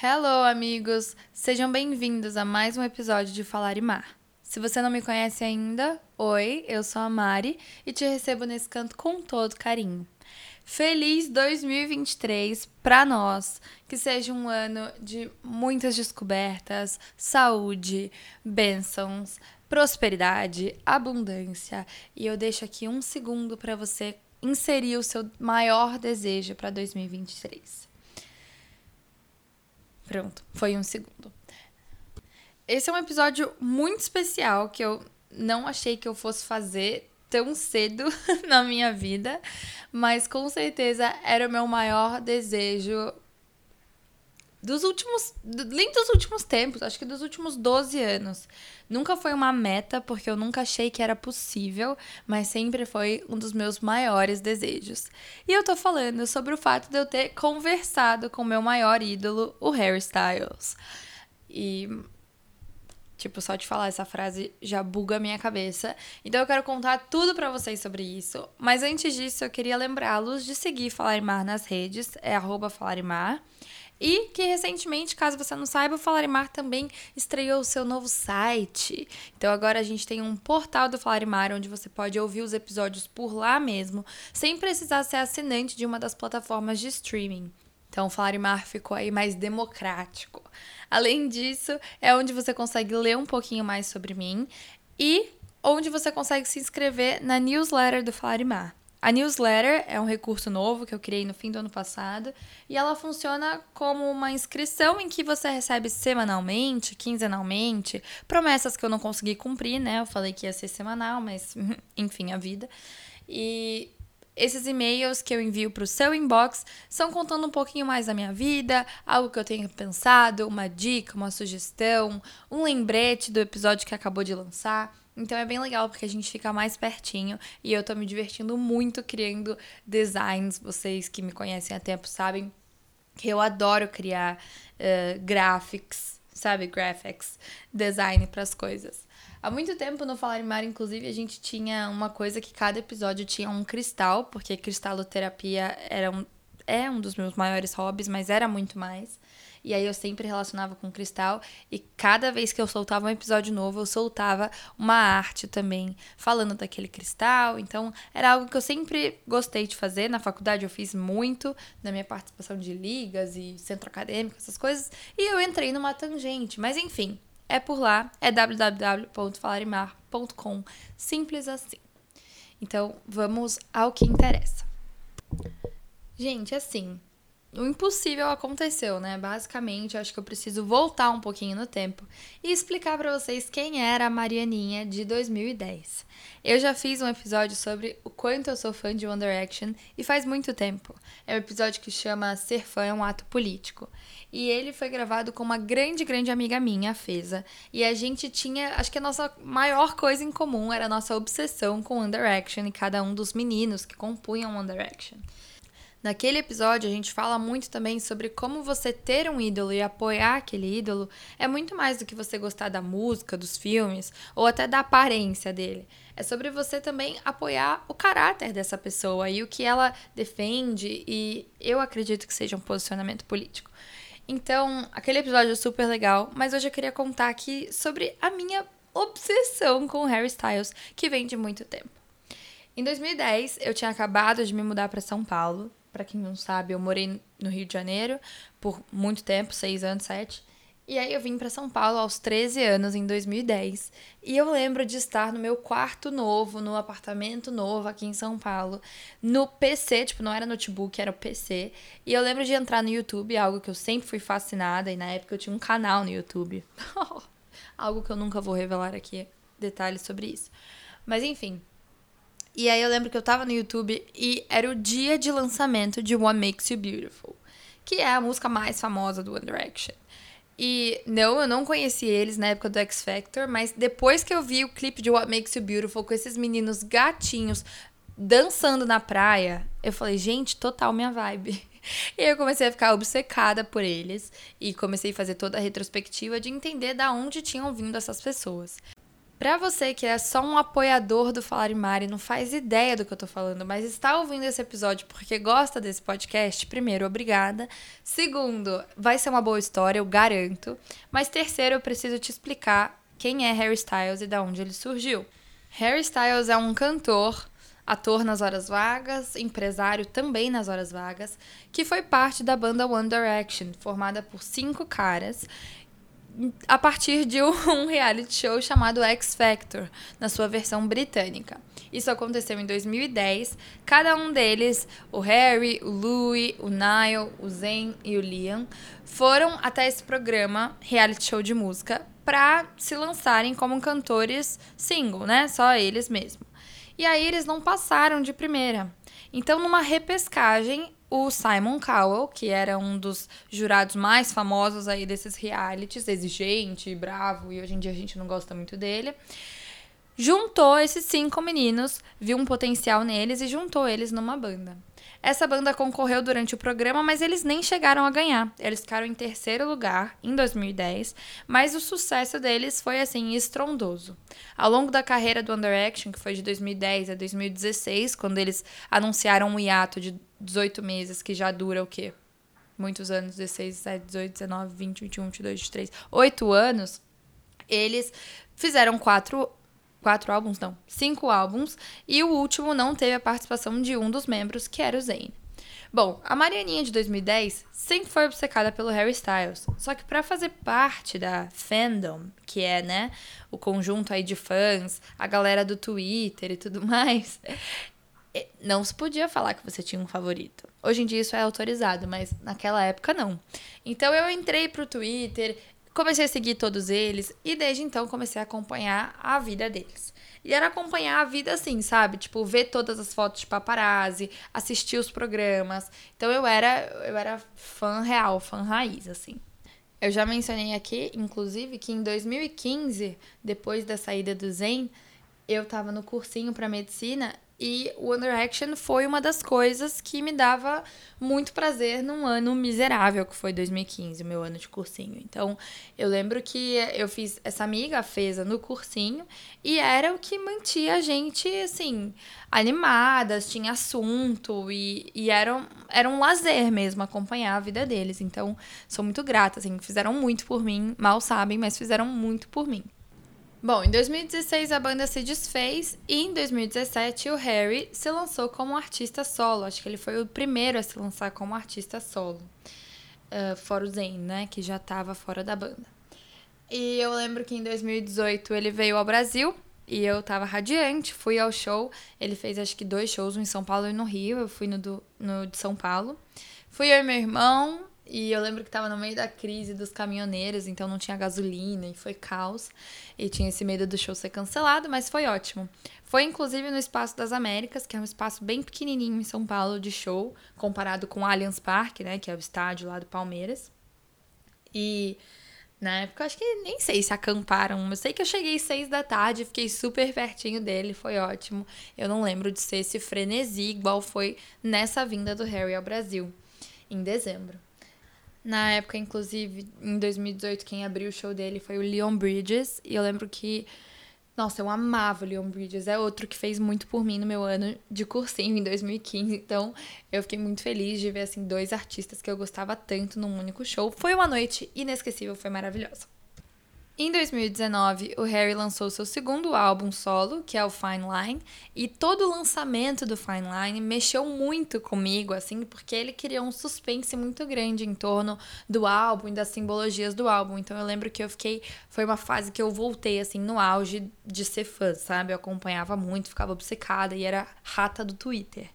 Hello, amigos! Sejam bem-vindos a mais um episódio de Falar e Mar. Se você não me conhece ainda, oi, eu sou a Mari e te recebo nesse canto com todo carinho. Feliz 2023 para nós! Que seja um ano de muitas descobertas, saúde, bênçãos, prosperidade, abundância. E eu deixo aqui um segundo para você inserir o seu maior desejo para 2023. Pronto, foi um segundo. Esse é um episódio muito especial que eu não achei que eu fosse fazer tão cedo na minha vida, mas com certeza era o meu maior desejo dos últimos, nem dos últimos tempos, acho que dos últimos 12 anos. Nunca foi uma meta, porque eu nunca achei que era possível, mas sempre foi um dos meus maiores desejos. E eu tô falando sobre o fato de eu ter conversado com meu maior ídolo, o Harry Styles. E Tipo, só de falar essa frase já buga a minha cabeça. Então eu quero contar tudo para vocês sobre isso. Mas antes disso, eu queria lembrá-los de seguir Falarimar nas redes, é arroba Falarimar. E que recentemente, caso você não saiba, o Falarimar também estreou o seu novo site. Então agora a gente tem um portal do Falarimar onde você pode ouvir os episódios por lá mesmo, sem precisar ser assinante de uma das plataformas de streaming. Então o Falarimar ficou aí mais democrático. Além disso, é onde você consegue ler um pouquinho mais sobre mim e onde você consegue se inscrever na newsletter do Falarimar. A newsletter é um recurso novo que eu criei no fim do ano passado e ela funciona como uma inscrição em que você recebe semanalmente, quinzenalmente, promessas que eu não consegui cumprir, né? Eu falei que ia ser semanal, mas enfim, a vida. E esses e-mails que eu envio para o seu inbox são contando um pouquinho mais da minha vida, algo que eu tenho pensado, uma dica, uma sugestão, um lembrete do episódio que acabou de lançar. Então é bem legal porque a gente fica mais pertinho e eu tô me divertindo muito criando designs. Vocês que me conhecem há tempo sabem que eu adoro criar uh, graphics, sabe? Graphics, design para as coisas. Há muito tempo no Falar em Mar, inclusive, a gente tinha uma coisa que cada episódio tinha um cristal, porque cristaloterapia era um, é um dos meus maiores hobbies, mas era muito mais. E aí eu sempre relacionava com cristal. E cada vez que eu soltava um episódio novo, eu soltava uma arte também, falando daquele cristal. Então, era algo que eu sempre gostei de fazer. Na faculdade eu fiz muito, na minha participação de ligas e centro acadêmico, essas coisas. E eu entrei numa tangente. Mas enfim, é por lá, é www.falarimar.com. Simples assim. Então, vamos ao que interessa. Gente, assim, o impossível aconteceu, né? Basicamente, acho que eu preciso voltar um pouquinho no tempo e explicar para vocês quem era a Marianinha de 2010. Eu já fiz um episódio sobre o quanto eu sou fã de One Direction e faz muito tempo. É um episódio que chama Ser fã é um ato político. E ele foi gravado com uma grande, grande amiga minha, a Feza. E a gente tinha, acho que a nossa maior coisa em comum era a nossa obsessão com One Direction e cada um dos meninos que compunham One Direction. Naquele episódio, a gente fala muito também sobre como você ter um ídolo e apoiar aquele ídolo é muito mais do que você gostar da música, dos filmes ou até da aparência dele. É sobre você também apoiar o caráter dessa pessoa e o que ela defende, e eu acredito que seja um posicionamento político. Então, aquele episódio é super legal, mas hoje eu queria contar aqui sobre a minha obsessão com Harry Styles, que vem de muito tempo. Em 2010, eu tinha acabado de me mudar para São Paulo para quem não sabe, eu morei no Rio de Janeiro por muito tempo, seis anos, sete. E aí eu vim para São Paulo aos 13 anos, em 2010. E eu lembro de estar no meu quarto novo, no apartamento novo aqui em São Paulo, no PC, tipo, não era notebook, era o PC. E eu lembro de entrar no YouTube, algo que eu sempre fui fascinada, e na época eu tinha um canal no YouTube. algo que eu nunca vou revelar aqui, detalhes sobre isso. Mas enfim, e aí eu lembro que eu tava no YouTube e era o dia de lançamento de What Makes You Beautiful, que é a música mais famosa do One Direction. E não, eu não conheci eles na época do X Factor, mas depois que eu vi o clipe de What Makes You Beautiful com esses meninos gatinhos dançando na praia, eu falei, gente, total minha vibe. E eu comecei a ficar obcecada por eles e comecei a fazer toda a retrospectiva de entender da onde tinham vindo essas pessoas. Para você que é só um apoiador do Falar em Mar e não faz ideia do que eu tô falando, mas está ouvindo esse episódio porque gosta desse podcast, primeiro, obrigada. Segundo, vai ser uma boa história, eu garanto. Mas terceiro, eu preciso te explicar quem é Harry Styles e de onde ele surgiu. Harry Styles é um cantor, ator nas horas vagas, empresário também nas horas vagas, que foi parte da banda One Direction, formada por cinco caras a partir de um reality show chamado X Factor, na sua versão britânica. Isso aconteceu em 2010. Cada um deles, o Harry, o Louis, o Niall, o Zayn e o Liam, foram até esse programa, reality show de música, para se lançarem como cantores single, né? Só eles mesmo. E aí eles não passaram de primeira. Então, numa repescagem, o Simon Cowell, que era um dos jurados mais famosos aí desses realities, exigente, bravo, e hoje em dia a gente não gosta muito dele, juntou esses cinco meninos, viu um potencial neles e juntou eles numa banda. Essa banda concorreu durante o programa, mas eles nem chegaram a ganhar. Eles ficaram em terceiro lugar em 2010, mas o sucesso deles foi assim estrondoso. Ao longo da carreira do One Direction, que foi de 2010 a 2016, quando eles anunciaram um hiato de 18 meses, que já dura o quê? Muitos anos, 16, 17, 18, 19, 20, 21, 22, 23, 8 anos, eles fizeram quatro quatro álbuns, não, cinco álbuns, e o último não teve a participação de um dos membros, que era o Zayn. Bom, a Marianinha de 2010 sempre foi obcecada pelo Harry Styles, só que para fazer parte da fandom, que é, né, o conjunto aí de fãs, a galera do Twitter e tudo mais, não se podia falar que você tinha um favorito. Hoje em dia isso é autorizado, mas naquela época não. Então eu entrei pro Twitter, comecei a seguir todos eles e desde então comecei a acompanhar a vida deles. E era acompanhar a vida assim, sabe? Tipo, ver todas as fotos de paparazzi, assistir os programas. Então eu era, eu era fã real, fã raiz, assim. Eu já mencionei aqui, inclusive, que em 2015, depois da saída do Zen, eu tava no cursinho para medicina e One Direction foi uma das coisas que me dava muito prazer num ano miserável, que foi 2015, o meu ano de cursinho. Então, eu lembro que eu fiz essa amiga, a Feza, no cursinho, e era o que mantia a gente, assim, animadas, tinha assunto, e, e era, era um lazer mesmo acompanhar a vida deles. Então, sou muito grata, assim, fizeram muito por mim, mal sabem, mas fizeram muito por mim. Bom, em 2016 a banda se desfez e em 2017 o Harry se lançou como artista solo. Acho que ele foi o primeiro a se lançar como artista solo. Uh, fora o Zayn, né? Que já estava fora da banda. E eu lembro que em 2018 ele veio ao Brasil e eu tava radiante, fui ao show. Ele fez acho que dois shows, um em São Paulo e no Rio. Eu fui no, do, no de São Paulo. Fui eu e meu irmão, e eu lembro que tava no meio da crise dos caminhoneiros, então não tinha gasolina e foi caos. E tinha esse medo do show ser cancelado, mas foi ótimo. Foi inclusive no Espaço das Américas, que é um espaço bem pequenininho em São Paulo de show, comparado com o Allianz Parque, né, que é o estádio lá do Palmeiras. E na época, acho que nem sei se acamparam. Eu sei que eu cheguei seis da tarde, fiquei super pertinho dele, foi ótimo. Eu não lembro de ser esse frenesi igual foi nessa vinda do Harry ao Brasil, em dezembro. Na época, inclusive, em 2018, quem abriu o show dele foi o Leon Bridges. E eu lembro que. Nossa, eu amava o Leon Bridges. É outro que fez muito por mim no meu ano de cursinho, em 2015. Então, eu fiquei muito feliz de ver, assim, dois artistas que eu gostava tanto num único show. Foi uma noite inesquecível, foi maravilhosa. Em 2019, o Harry lançou seu segundo álbum solo, que é o Fine Line, e todo o lançamento do Fine Line mexeu muito comigo, assim, porque ele criou um suspense muito grande em torno do álbum e das simbologias do álbum. Então eu lembro que eu fiquei. Foi uma fase que eu voltei, assim, no auge de ser fã, sabe? Eu acompanhava muito, ficava obcecada e era rata do Twitter.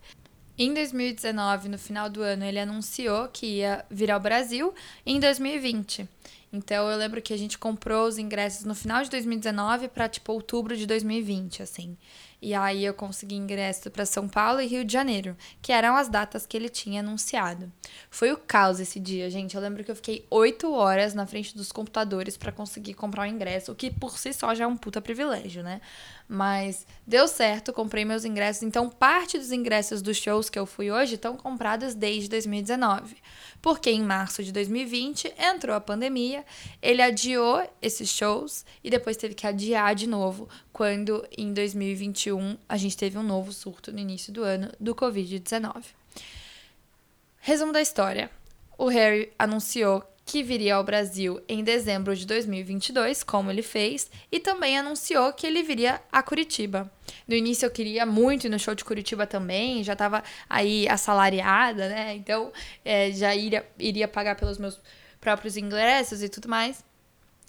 Em 2019, no final do ano, ele anunciou que ia vir ao Brasil em 2020. Então eu lembro que a gente comprou os ingressos no final de 2019 para tipo outubro de 2020, assim. E aí eu consegui ingresso para São Paulo e Rio de Janeiro, que eram as datas que ele tinha anunciado. Foi o caos esse dia, gente. Eu lembro que eu fiquei oito horas na frente dos computadores para conseguir comprar o ingresso, o que por si só já é um puta privilégio, né? Mas deu certo, comprei meus ingressos. Então, parte dos ingressos dos shows que eu fui hoje estão comprados desde 2019. Porque em março de 2020 entrou a pandemia ele adiou esses shows e depois teve que adiar de novo, quando em 2021 a gente teve um novo surto no início do ano do Covid-19. Resumo da história: o Harry anunciou que viria ao Brasil em dezembro de 2022, como ele fez, e também anunciou que ele viria a Curitiba. No início eu queria muito ir no show de Curitiba também, já estava aí assalariada, né? Então é, já iria, iria pagar pelos meus próprios ingressos e tudo mais.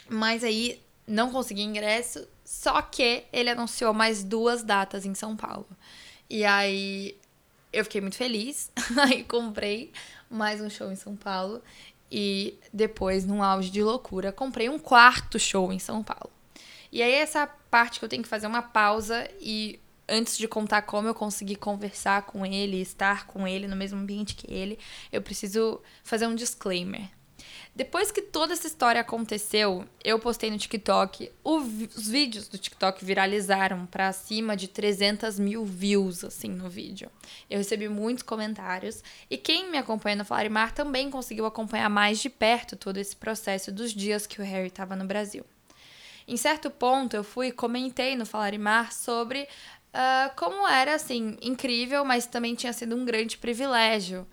Mas aí não consegui ingresso, só que ele anunciou mais duas datas em São Paulo. E aí eu fiquei muito feliz, aí comprei mais um show em São Paulo e depois, num auge de loucura, comprei um quarto show em São Paulo. E aí, essa parte que eu tenho que fazer uma pausa e antes de contar como eu consegui conversar com ele, estar com ele no mesmo ambiente que ele, eu preciso fazer um disclaimer. Depois que toda essa história aconteceu, eu postei no TikTok. os vídeos do TikTok viralizaram para cima de 300 mil views, assim, no vídeo. Eu recebi muitos comentários. E quem me acompanha no Flarimar também conseguiu acompanhar mais de perto todo esse processo dos dias que o Harry estava no Brasil. Em certo ponto, eu fui e comentei no Falarimar sobre uh, como era, assim, incrível, mas também tinha sido um grande privilégio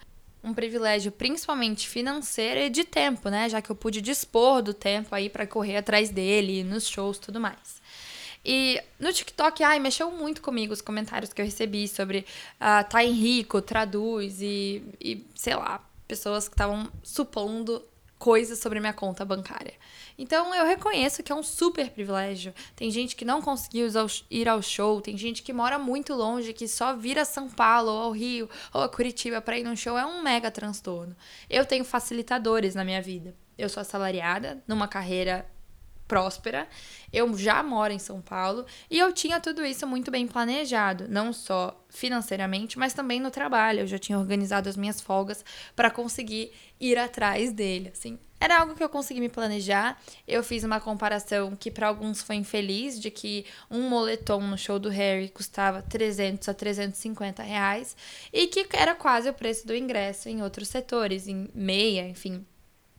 um privilégio principalmente financeiro e de tempo, né? Já que eu pude dispor do tempo aí para correr atrás dele, nos shows tudo mais. E no TikTok, ai, mexeu muito comigo os comentários que eu recebi sobre uh, tá em rico, traduz e, e sei lá, pessoas que estavam supondo coisas sobre minha conta bancária. Então eu reconheço que é um super privilégio. Tem gente que não conseguiu ir ao show, tem gente que mora muito longe, que só vira São Paulo ou ao Rio ou a Curitiba para ir num show, é um mega transtorno. Eu tenho facilitadores na minha vida. Eu sou assalariada numa carreira próspera. Eu já moro em São Paulo e eu tinha tudo isso muito bem planejado, não só financeiramente, mas também no trabalho. Eu já tinha organizado as minhas folgas para conseguir ir atrás dele, assim. Era algo que eu consegui me planejar. Eu fiz uma comparação que para alguns foi infeliz, de que um moletom no show do Harry custava 300 a 350 reais e que era quase o preço do ingresso em outros setores, em meia, enfim,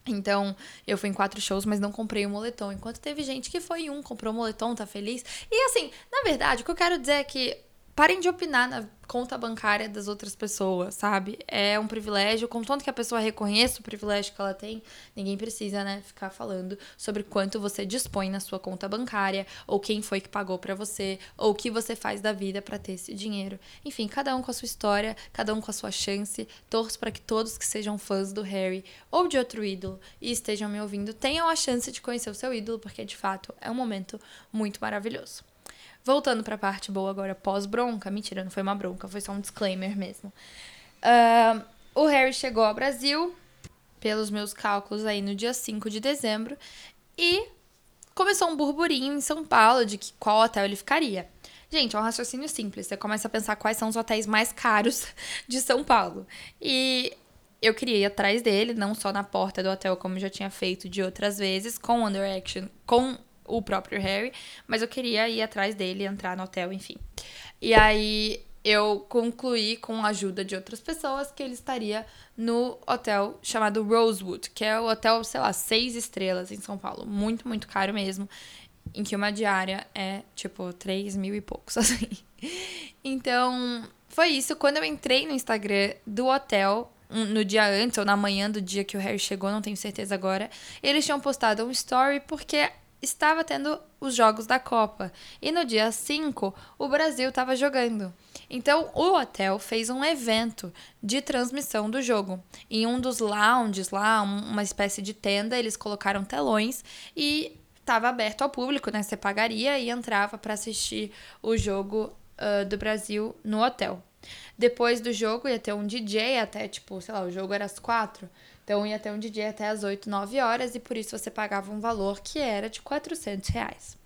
então, eu fui em quatro shows, mas não comprei o um moletom. Enquanto teve gente que foi em um, comprou o um moletom, tá feliz. E assim, na verdade, o que eu quero dizer é que parem de opinar na conta bancária das outras pessoas, sabe? É um privilégio, contanto que a pessoa reconheça o privilégio que ela tem, ninguém precisa, né, ficar falando sobre quanto você dispõe na sua conta bancária, ou quem foi que pagou para você, ou o que você faz da vida para ter esse dinheiro. Enfim, cada um com a sua história, cada um com a sua chance. Torço para que todos que sejam fãs do Harry ou de outro ídolo e estejam me ouvindo tenham a chance de conhecer o seu ídolo, porque de fato é um momento muito maravilhoso. Voltando para a parte boa agora, pós-bronca. Mentira, não foi uma bronca, foi só um disclaimer mesmo. Uh, o Harry chegou ao Brasil, pelos meus cálculos, aí no dia 5 de dezembro. E começou um burburinho em São Paulo de que qual hotel ele ficaria. Gente, é um raciocínio simples. Você começa a pensar quais são os hotéis mais caros de São Paulo. E eu queria ir atrás dele, não só na porta do hotel, como já tinha feito de outras vezes, com Under Action, com o próprio Harry, mas eu queria ir atrás dele, entrar no hotel, enfim. E aí eu concluí com a ajuda de outras pessoas que ele estaria no hotel chamado Rosewood, que é o hotel, sei lá, seis estrelas em São Paulo. Muito, muito caro mesmo. Em que uma diária é, tipo, três mil e poucos, assim. Então, foi isso. Quando eu entrei no Instagram do hotel, no dia antes ou na manhã do dia que o Harry chegou, não tenho certeza agora, eles tinham postado um story porque estava tendo os jogos da Copa. E no dia 5, o Brasil estava jogando. Então, o hotel fez um evento de transmissão do jogo. Em um dos lounges lá, uma espécie de tenda, eles colocaram telões e estava aberto ao público, né? Você pagaria e entrava para assistir o jogo uh, do Brasil no hotel. Depois do jogo ia ter um DJ até, tipo, sei lá, o jogo era às quatro. Então ia ter um DJ até às 8, 9 horas e por isso você pagava um valor que era de 400 reais.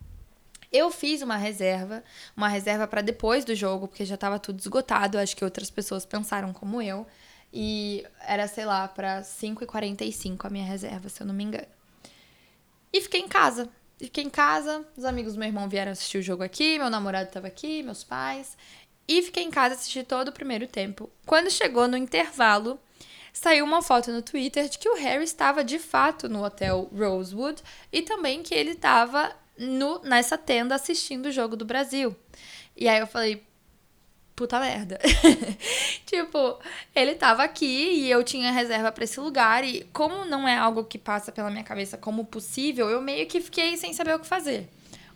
Eu fiz uma reserva, uma reserva para depois do jogo, porque já estava tudo esgotado. Acho que outras pessoas pensaram como eu. E era, sei lá, para 5h45 a minha reserva, se eu não me engano. E fiquei em casa. Fiquei em casa, os amigos do meu irmão vieram assistir o jogo aqui, meu namorado estava aqui, meus pais. E fiquei em casa assistir todo o primeiro tempo. Quando chegou no intervalo, saiu uma foto no Twitter de que o Harry estava de fato no hotel Rosewood e também que ele estava no, nessa tenda assistindo o jogo do Brasil. E aí eu falei, puta merda. tipo, ele tava aqui e eu tinha reserva para esse lugar e como não é algo que passa pela minha cabeça como possível, eu meio que fiquei sem saber o que fazer.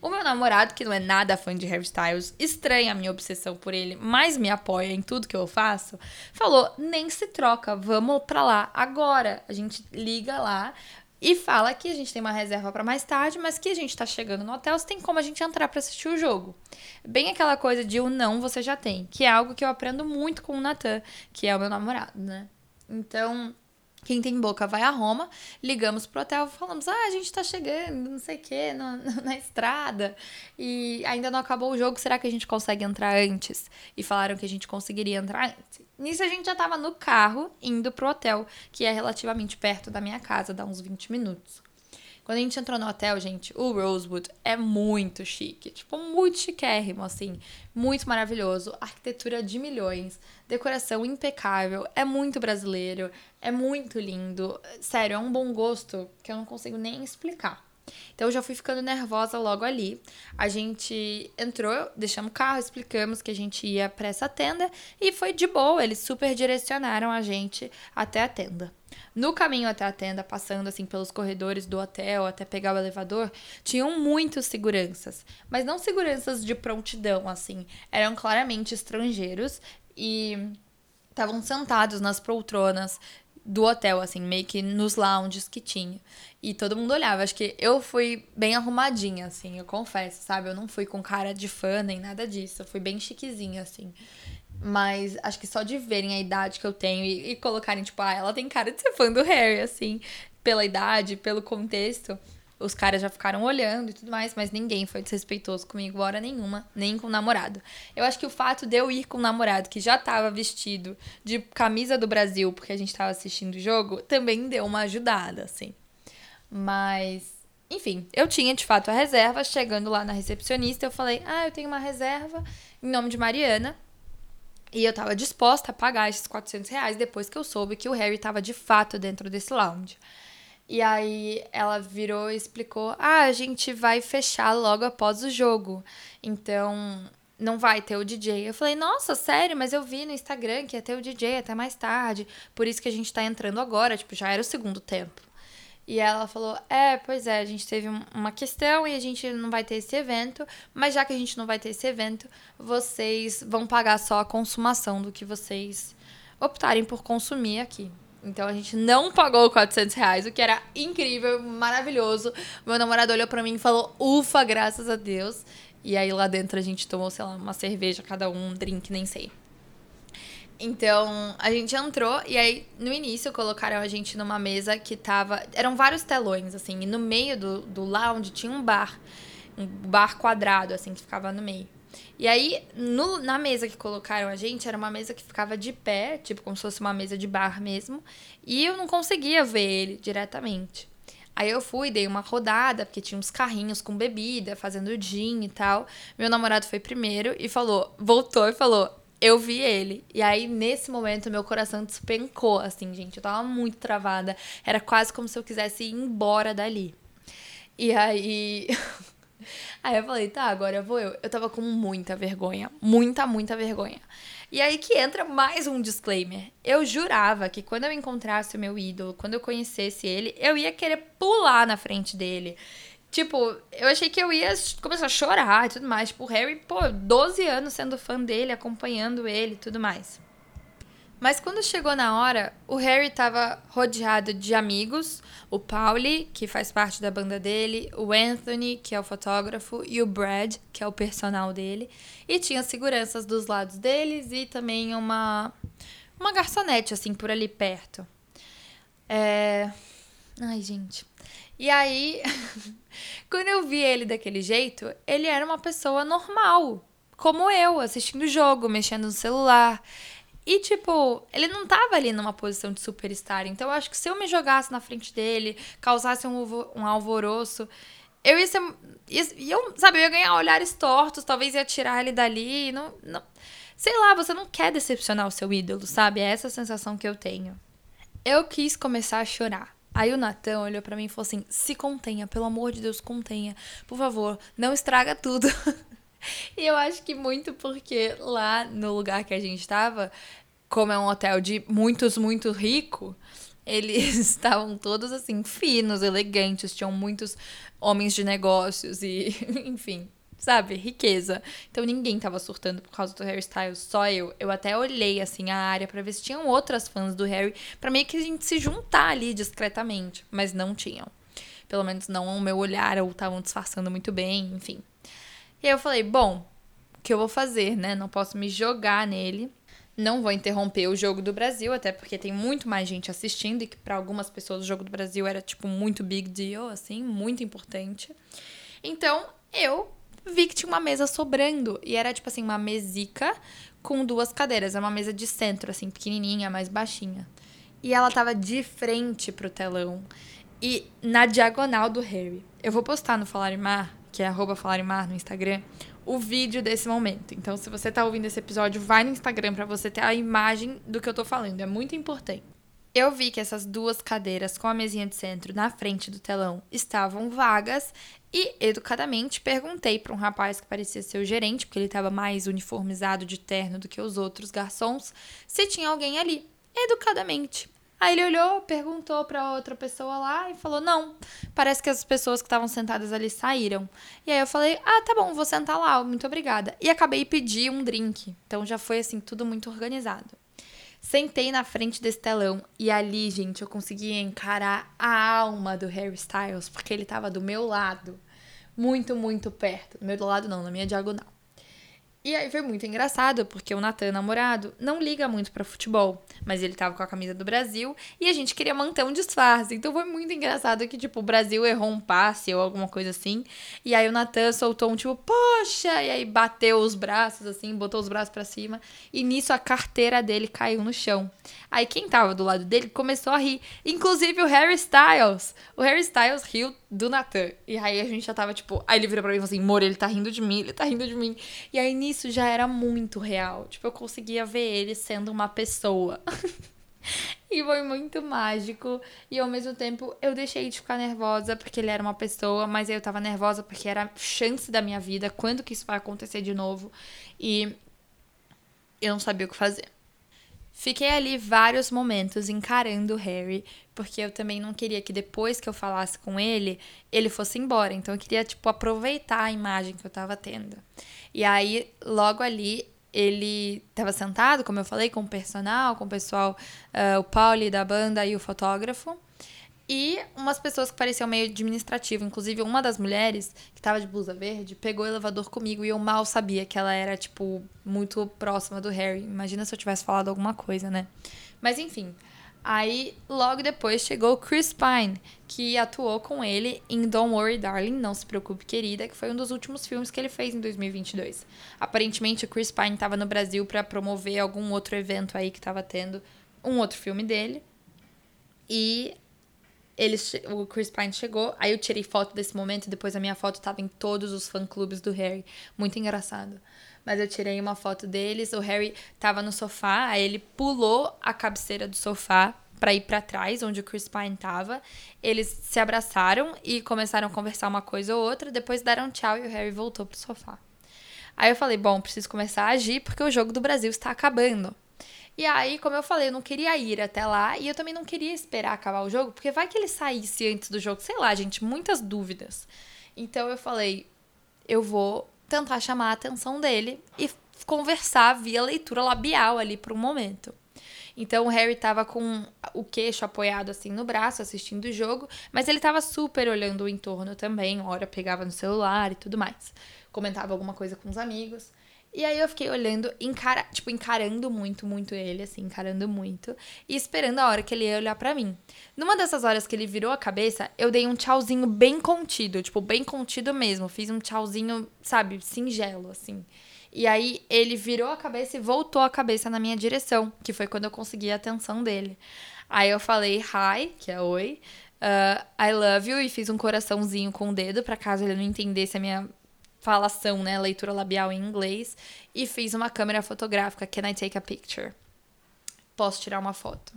O meu namorado, que não é nada fã de Harry Styles, estranha a minha obsessão por ele, mas me apoia em tudo que eu faço, falou: nem se troca, vamos pra lá agora. A gente liga lá, e fala que a gente tem uma reserva para mais tarde, mas que a gente tá chegando no hotel, se tem como a gente entrar para assistir o jogo. Bem aquela coisa de o não você já tem, que é algo que eu aprendo muito com o Natan, que é o meu namorado, né? Então, quem tem boca vai a Roma, ligamos pro hotel, falamos, ah, a gente tá chegando, não sei o quê, na, na estrada, e ainda não acabou o jogo, será que a gente consegue entrar antes? E falaram que a gente conseguiria entrar antes. Nisso a gente já tava no carro, indo pro hotel, que é relativamente perto da minha casa, dá uns 20 minutos. Quando a gente entrou no hotel, gente, o Rosewood é muito chique. Tipo, muito chiquérrimo, assim. Muito maravilhoso. Arquitetura de milhões. Decoração impecável. É muito brasileiro. É muito lindo. Sério, é um bom gosto que eu não consigo nem explicar. Então eu já fui ficando nervosa logo ali. A gente entrou, deixamos o carro, explicamos que a gente ia para essa tenda e foi de boa, eles super direcionaram a gente até a tenda. No caminho até a tenda, passando assim pelos corredores do hotel até pegar o elevador, tinham muitos seguranças, mas não seguranças de prontidão assim, eram claramente estrangeiros e estavam sentados nas poltronas do hotel, assim, meio que nos lounges que tinha. E todo mundo olhava. Acho que eu fui bem arrumadinha, assim, eu confesso, sabe? Eu não fui com cara de fã nem nada disso. Eu fui bem chiquezinha, assim. Mas acho que só de verem a idade que eu tenho e, e colocarem, tipo, ah, ela tem cara de ser fã do Harry, assim, pela idade, pelo contexto os caras já ficaram olhando e tudo mais, mas ninguém foi desrespeitoso comigo hora nenhuma, nem com o namorado. Eu acho que o fato de eu ir com o namorado, que já tava vestido de camisa do Brasil, porque a gente tava assistindo o jogo, também deu uma ajudada, assim. Mas, enfim, eu tinha de fato a reserva. Chegando lá na recepcionista, eu falei: Ah, eu tenho uma reserva em nome de Mariana. E eu tava disposta a pagar esses 400 reais depois que eu soube que o Harry tava de fato dentro desse lounge. E aí ela virou e explicou: ah, a gente vai fechar logo após o jogo. Então não vai ter o DJ. Eu falei, nossa, sério, mas eu vi no Instagram que ia ter o DJ até mais tarde. Por isso que a gente tá entrando agora, tipo, já era o segundo tempo. E ela falou: É, pois é, a gente teve uma questão e a gente não vai ter esse evento, mas já que a gente não vai ter esse evento, vocês vão pagar só a consumação do que vocês optarem por consumir aqui. Então a gente não pagou 400 reais, o que era incrível, maravilhoso. Meu namorado olhou pra mim e falou: Ufa, graças a Deus. E aí lá dentro a gente tomou, sei lá, uma cerveja, cada um, um drink, nem sei. Então, a gente entrou e aí, no início, colocaram a gente numa mesa que tava. Eram vários telões, assim, e no meio do, do lounge tinha um bar. Um bar quadrado, assim, que ficava no meio. E aí, no, na mesa que colocaram a gente, era uma mesa que ficava de pé, tipo como se fosse uma mesa de bar mesmo. E eu não conseguia ver ele diretamente. Aí eu fui, dei uma rodada, porque tinha uns carrinhos com bebida, fazendo gin e tal. Meu namorado foi primeiro e falou, voltou e falou: Eu vi ele. E aí, nesse momento, meu coração despencou, assim, gente. Eu tava muito travada. Era quase como se eu quisesse ir embora dali. E aí. Aí eu falei, tá, agora vou eu. Eu tava com muita vergonha. Muita, muita vergonha. E aí que entra mais um disclaimer. Eu jurava que quando eu encontrasse o meu ídolo, quando eu conhecesse ele, eu ia querer pular na frente dele. Tipo, eu achei que eu ia começar a chorar e tudo mais. Tipo, o Harry, pô, 12 anos sendo fã dele, acompanhando ele e tudo mais. Mas quando chegou na hora, o Harry estava rodeado de amigos, o Pauli, que faz parte da banda dele, o Anthony, que é o fotógrafo, e o Brad, que é o personal dele, e tinha seguranças dos lados deles e também uma uma garçonete assim por ali perto. É... Ai, gente. E aí, quando eu vi ele daquele jeito, ele era uma pessoa normal, como eu, assistindo o jogo, mexendo no celular. E, tipo, ele não tava ali numa posição de superstar. Então, eu acho que se eu me jogasse na frente dele, causasse um, um alvoroço, eu ia ser. Ia, eu, sabe, eu ia ganhar olhares tortos, talvez ia tirar ele dali. Não, não, sei lá, você não quer decepcionar o seu ídolo, sabe? É essa sensação que eu tenho. Eu quis começar a chorar. Aí o Natan olhou para mim e falou assim: se contenha, pelo amor de Deus, contenha. Por favor, não estraga tudo. e eu acho que muito porque lá no lugar que a gente estava, como é um hotel de muitos, muito rico, eles estavam todos assim, finos, elegantes, tinham muitos homens de negócios e, enfim, sabe, riqueza. Então ninguém tava surtando por causa do Harry Styles, só eu. Eu até olhei assim a área para ver se tinham outras fãs do Harry, para meio que a gente se juntar ali discretamente, mas não tinham. Pelo menos não o meu olhar, ou estavam disfarçando muito bem, enfim. E aí eu falei, bom, o que eu vou fazer, né? Não posso me jogar nele. Não vou interromper o jogo do Brasil, até porque tem muito mais gente assistindo e que para algumas pessoas o jogo do Brasil era tipo muito big deal, assim, muito importante. Então, eu vi que tinha uma mesa sobrando. E era, tipo assim, uma mesica com duas cadeiras. É uma mesa de centro, assim, pequenininha, mais baixinha. E ela tava de frente pro telão. E na diagonal do Harry. Eu vou postar no Falarimar, que é arroba Falarimar no Instagram, o vídeo desse momento. Então, se você tá ouvindo esse episódio, vai no Instagram para você ter a imagem do que eu tô falando. É muito importante. Eu vi que essas duas cadeiras com a mesinha de centro na frente do telão estavam vagas e, educadamente, perguntei para um rapaz que parecia ser o gerente, porque ele estava mais uniformizado de terno do que os outros garçons, se tinha alguém ali. Educadamente. Aí ele olhou, perguntou para outra pessoa lá e falou: Não, parece que as pessoas que estavam sentadas ali saíram. E aí eu falei: Ah, tá bom, vou sentar lá, muito obrigada. E acabei pedir um drink. Então já foi assim, tudo muito organizado. Sentei na frente desse telão e ali, gente, eu conseguia encarar a alma do Harry Styles, porque ele tava do meu lado, muito, muito perto. Do meu lado não, na minha diagonal. E aí foi muito engraçado, porque o Natan, namorado, não liga muito para futebol, mas ele tava com a camisa do Brasil e a gente queria manter um disfarce. Então foi muito engraçado que, tipo, o Brasil errou um passe ou alguma coisa assim. E aí o Natan soltou um tipo, poxa! E aí bateu os braços, assim, botou os braços para cima. E nisso a carteira dele caiu no chão. Aí quem tava do lado dele começou a rir. Inclusive o Harry Styles. O Harry Styles riu do Natan. E aí a gente já tava, tipo. Aí ele virou pra mim e falou assim: Moro, ele tá rindo de mim, ele tá rindo de mim. E aí nisso já era muito real. Tipo, eu conseguia ver ele sendo uma pessoa. e foi muito mágico. E ao mesmo tempo eu deixei de ficar nervosa porque ele era uma pessoa, mas eu tava nervosa porque era chance da minha vida. Quando que isso vai acontecer de novo? E eu não sabia o que fazer. Fiquei ali vários momentos encarando o Harry, porque eu também não queria que depois que eu falasse com ele, ele fosse embora. Então eu queria, tipo, aproveitar a imagem que eu tava tendo. E aí, logo ali, ele estava sentado, como eu falei, com o personal, com o pessoal, uh, o Pauli da banda e o fotógrafo e umas pessoas que pareciam meio administrativo. Inclusive, uma das mulheres, que tava de blusa verde, pegou o elevador comigo e eu mal sabia que ela era, tipo, muito próxima do Harry. Imagina se eu tivesse falado alguma coisa, né? Mas enfim. Aí, logo depois, chegou Chris Pine, que atuou com ele em Don't Worry Darling, Não Se Preocupe Querida, que foi um dos últimos filmes que ele fez em 2022. Aparentemente, o Chris Pine estava no Brasil para promover algum outro evento aí que estava tendo um outro filme dele. E eles, o Chris Pine chegou, aí eu tirei foto desse momento depois a minha foto tava em todos os fã-clubes do Harry. Muito engraçado. Mas eu tirei uma foto deles, o Harry tava no sofá, aí ele pulou a cabeceira do sofá para ir para trás, onde o Chris Pine tava. Eles se abraçaram e começaram a conversar uma coisa ou outra, depois deram tchau e o Harry voltou pro sofá. Aí eu falei, bom, preciso começar a agir porque o jogo do Brasil está acabando. E aí, como eu falei, eu não queria ir até lá e eu também não queria esperar acabar o jogo, porque vai que ele saísse antes do jogo, sei lá, gente, muitas dúvidas. Então eu falei, eu vou tentar chamar a atenção dele e conversar via leitura labial ali por um momento. Então o Harry tava com o queixo apoiado assim no braço, assistindo o jogo, mas ele tava super olhando o entorno também, hora pegava no celular e tudo mais. Comentava alguma coisa com os amigos. E aí eu fiquei olhando, encara, tipo, encarando muito, muito ele, assim, encarando muito. E esperando a hora que ele ia olhar para mim. Numa dessas horas que ele virou a cabeça, eu dei um tchauzinho bem contido, tipo, bem contido mesmo. Fiz um tchauzinho, sabe, singelo, assim. E aí ele virou a cabeça e voltou a cabeça na minha direção, que foi quando eu consegui a atenção dele. Aí eu falei hi, que é oi, uh, I love you, e fiz um coraçãozinho com o dedo, para caso ele não entendesse a minha falação, né, leitura labial em inglês, e fiz uma câmera fotográfica, can I take a picture? Posso tirar uma foto?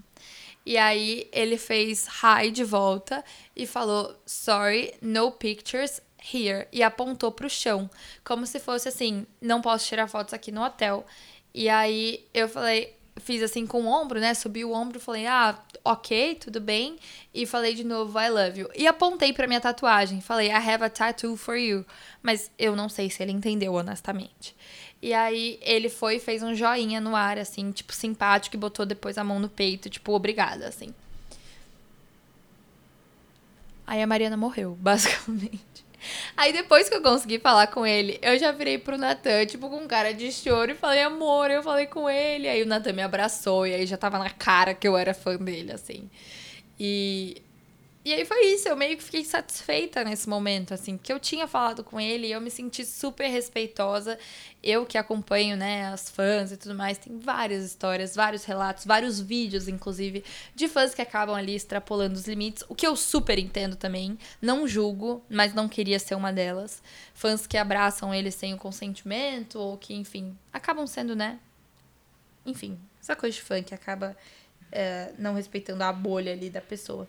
E aí ele fez hi de volta e falou sorry, no pictures here e apontou pro chão, como se fosse assim, não posso tirar fotos aqui no hotel. E aí eu falei, fiz assim com o ombro, né? Subi o ombro, falei: "Ah, OK, tudo bem". E falei de novo I love you. E apontei para minha tatuagem, falei: "I have a tattoo for you". Mas eu não sei se ele entendeu honestamente. E aí ele foi e fez um joinha no ar assim, tipo simpático e botou depois a mão no peito, tipo obrigada assim. Aí a Mariana morreu, basicamente. Aí depois que eu consegui falar com ele, eu já virei pro Natan, tipo, com cara de choro e falei, amor, eu falei com ele. Aí o Natan me abraçou e aí já tava na cara que eu era fã dele, assim. E e aí foi isso, eu meio que fiquei satisfeita nesse momento, assim, que eu tinha falado com ele e eu me senti super respeitosa. Eu que acompanho, né, as fãs e tudo mais, tem várias histórias, vários relatos, vários vídeos, inclusive, de fãs que acabam ali extrapolando os limites, o que eu super entendo também. Não julgo, mas não queria ser uma delas. Fãs que abraçam ele sem o consentimento, ou que, enfim, acabam sendo, né? Enfim, essa coisa de fã que acaba é, não respeitando a bolha ali da pessoa.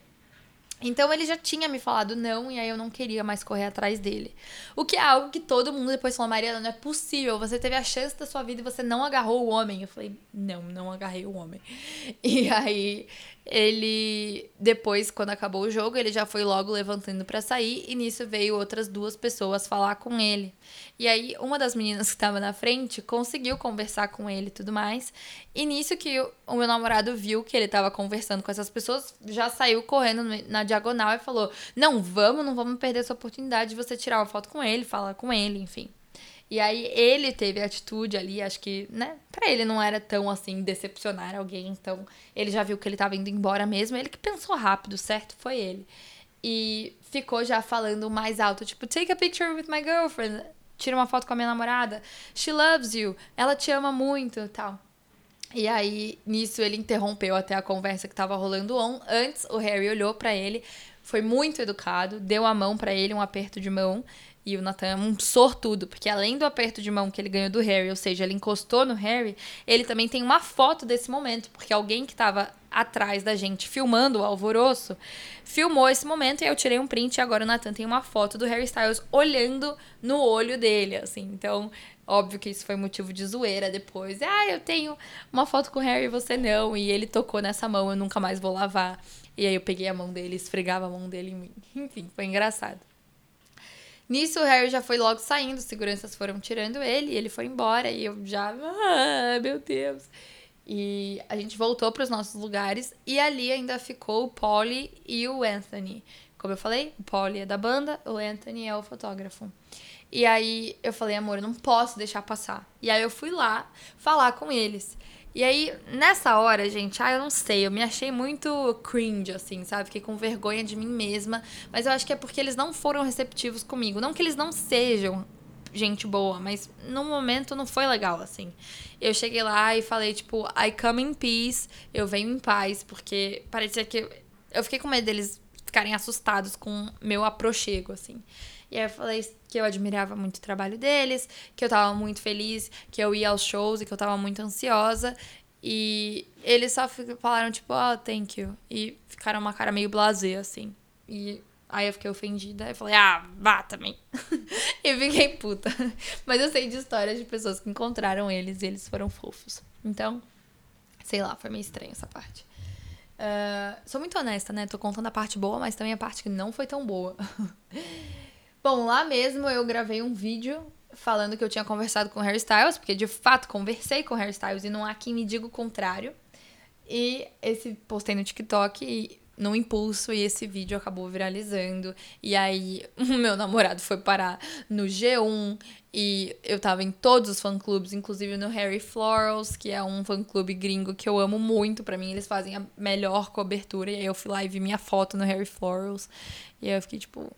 Então ele já tinha me falado não, e aí eu não queria mais correr atrás dele. O que é algo que todo mundo depois falou, Mariana, não é possível. Você teve a chance da sua vida e você não agarrou o homem. Eu falei, não, não agarrei o homem. E aí ele depois quando acabou o jogo ele já foi logo levantando para sair e nisso veio outras duas pessoas falar com ele e aí uma das meninas que estava na frente conseguiu conversar com ele e tudo mais e nisso que o meu namorado viu que ele estava conversando com essas pessoas já saiu correndo na diagonal e falou não vamos não vamos perder essa oportunidade de você tirar uma foto com ele falar com ele enfim e aí ele teve a atitude ali, acho que, né, para ele não era tão assim decepcionar alguém, então ele já viu que ele tava indo embora mesmo, ele que pensou rápido, certo? Foi ele. E ficou já falando mais alto, tipo, take a picture with my girlfriend, tira uma foto com a minha namorada, she loves you, ela te ama muito, tal. E aí, nisso, ele interrompeu até a conversa que tava rolando on. Antes, o Harry olhou para ele, foi muito educado, deu a mão para ele, um aperto de mão, e o Nathan é um sortudo, porque além do aperto de mão que ele ganhou do Harry, ou seja, ele encostou no Harry, ele também tem uma foto desse momento, porque alguém que estava atrás da gente filmando o alvoroço filmou esse momento e eu tirei um print e agora o Nathan tem uma foto do Harry Styles olhando no olho dele, assim. Então, óbvio que isso foi motivo de zoeira depois. Ah, eu tenho uma foto com o Harry e você não, e ele tocou nessa mão, eu nunca mais vou lavar. E aí eu peguei a mão dele, esfregava a mão dele em mim. Enfim, foi engraçado. Nisso, o Harry já foi logo saindo, os seguranças foram tirando ele, e ele foi embora, e eu já. Ah, meu Deus! E a gente voltou para os nossos lugares, e ali ainda ficou o Polly e o Anthony. Como eu falei, o Polly é da banda, o Anthony é o fotógrafo. E aí eu falei, amor, eu não posso deixar passar. E aí eu fui lá falar com eles. E aí, nessa hora, gente, ah, eu não sei, eu me achei muito cringe, assim, sabe? Fiquei com vergonha de mim mesma. Mas eu acho que é porque eles não foram receptivos comigo. Não que eles não sejam gente boa, mas no momento não foi legal, assim. Eu cheguei lá e falei, tipo, I come in peace, eu venho em paz, porque parecia que. Eu fiquei com medo deles ficarem assustados com meu aprochego, assim. E aí eu falei que eu admirava muito o trabalho deles, que eu tava muito feliz, que eu ia aos shows e que eu tava muito ansiosa. E eles só falaram, tipo, oh, thank you. E ficaram uma cara meio blasé, assim. E aí eu fiquei ofendida. e falei, ah, vá também. e fiquei puta. Mas eu sei de histórias de pessoas que encontraram eles e eles foram fofos. Então, sei lá, foi meio estranho essa parte. Uh, sou muito honesta, né? Tô contando a parte boa, mas também a parte que não foi tão boa. Bom, lá mesmo eu gravei um vídeo falando que eu tinha conversado com Harry Styles, porque de fato conversei com Harry Styles e não há quem me diga o contrário. E esse postei no TikTok e no impulso e esse vídeo acabou viralizando. E aí o meu namorado foi parar no G1 e eu tava em todos os fã-clubes, inclusive no Harry Florals, que é um fã-clube gringo que eu amo muito. para mim eles fazem a melhor cobertura. E aí eu fui lá e vi minha foto no Harry Florals. E aí eu fiquei tipo,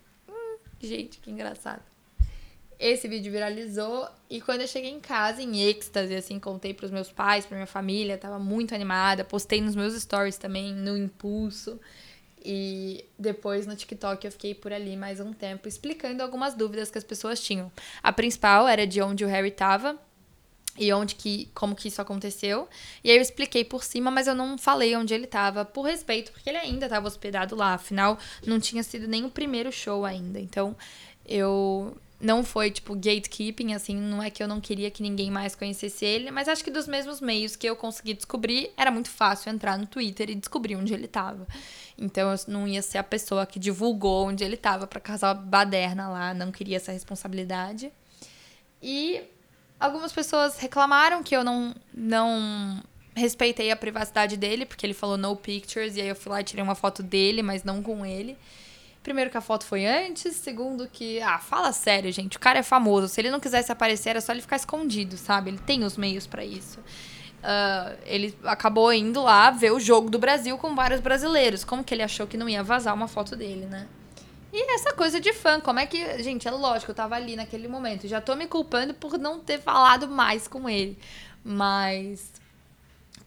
Gente, que engraçado. Esse vídeo viralizou e quando eu cheguei em casa, em êxtase, assim, contei pros meus pais, pra minha família, tava muito animada, postei nos meus stories também, no impulso. E depois no TikTok eu fiquei por ali mais um tempo explicando algumas dúvidas que as pessoas tinham. A principal era de onde o Harry tava, e onde que como que isso aconteceu. E aí eu expliquei por cima, mas eu não falei onde ele estava por respeito, porque ele ainda estava hospedado lá, afinal não tinha sido nem o primeiro show ainda. Então, eu não foi tipo gatekeeping, assim, não é que eu não queria que ninguém mais conhecesse ele, mas acho que dos mesmos meios que eu consegui descobrir, era muito fácil entrar no Twitter e descobrir onde ele estava. Então eu não ia ser a pessoa que divulgou onde ele estava para casar baderna lá, não queria essa responsabilidade. E algumas pessoas reclamaram que eu não não respeitei a privacidade dele, porque ele falou no pictures e aí eu fui lá e tirei uma foto dele, mas não com ele. Primeiro que a foto foi antes, segundo que, ah, fala sério, gente, o cara é famoso. Se ele não quisesse aparecer, era só ele ficar escondido, sabe? Ele tem os meios para isso. Uh, ele acabou indo lá ver o jogo do Brasil com vários brasileiros. Como que ele achou que não ia vazar uma foto dele, né? E essa coisa de fã, como é que. Gente, é lógico, eu tava ali naquele momento. Já tô me culpando por não ter falado mais com ele. Mas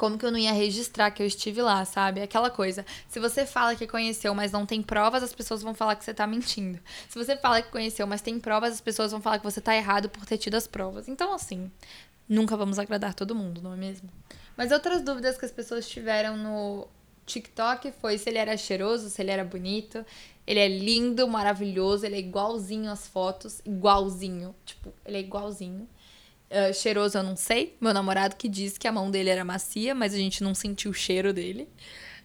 como que eu não ia registrar que eu estive lá, sabe? Aquela coisa. Se você fala que conheceu, mas não tem provas, as pessoas vão falar que você tá mentindo. Se você fala que conheceu, mas tem provas, as pessoas vão falar que você tá errado por ter tido as provas. Então, assim, nunca vamos agradar todo mundo, não é mesmo? Mas outras dúvidas que as pessoas tiveram no TikTok foi se ele era cheiroso, se ele era bonito. Ele é lindo, maravilhoso, ele é igualzinho às fotos, igualzinho. Tipo, ele é igualzinho. Uh, cheiroso eu não sei. Meu namorado que disse que a mão dele era macia, mas a gente não sentiu o cheiro dele.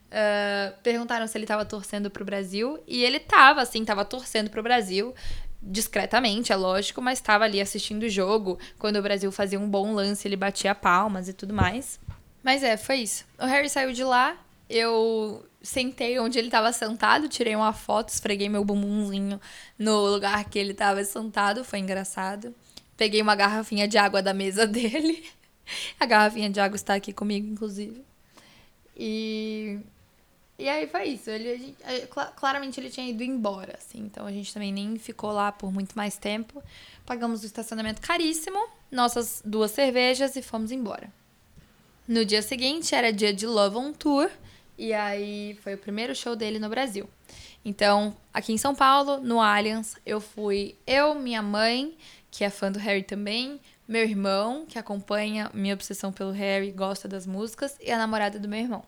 Uh, perguntaram se ele tava torcendo pro Brasil. E ele tava, assim, tava torcendo pro Brasil. Discretamente, é lógico, mas tava ali assistindo o jogo. Quando o Brasil fazia um bom lance, ele batia palmas e tudo mais. Mas é, foi isso. O Harry saiu de lá. Eu sentei onde ele tava sentado, tirei uma foto, esfreguei meu bumbumzinho no lugar que ele tava sentado. Foi engraçado. Peguei uma garrafinha de água da mesa dele. A garrafinha de água está aqui comigo, inclusive. E. E aí foi isso. Ele, claramente ele tinha ido embora, assim. Então a gente também nem ficou lá por muito mais tempo. Pagamos o estacionamento caríssimo, nossas duas cervejas e fomos embora. No dia seguinte era dia de Love on Tour. E aí foi o primeiro show dele no Brasil. Então, aqui em São Paulo, no Allianz, eu fui eu, minha mãe que é fã do Harry também, meu irmão, que acompanha minha obsessão pelo Harry, gosta das músicas, e a namorada do meu irmão.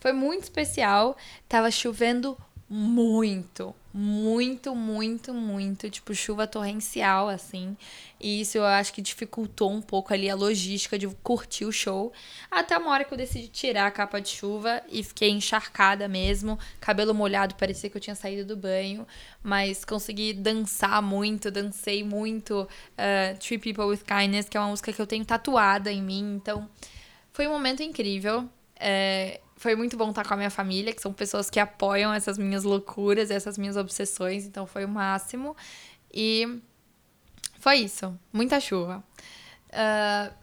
Foi muito especial, tava chovendo muito, muito, muito, muito, tipo chuva torrencial assim. E isso eu acho que dificultou um pouco ali a logística de curtir o show. Até uma hora que eu decidi tirar a capa de chuva e fiquei encharcada mesmo, cabelo molhado, parecia que eu tinha saído do banho, mas consegui dançar muito, dancei muito uh, Three People with Kindness, que é uma música que eu tenho tatuada em mim, então foi um momento incrível. É, foi muito bom estar com a minha família, que são pessoas que apoiam essas minhas loucuras, essas minhas obsessões, então foi o máximo. E foi isso, muita chuva. Uh,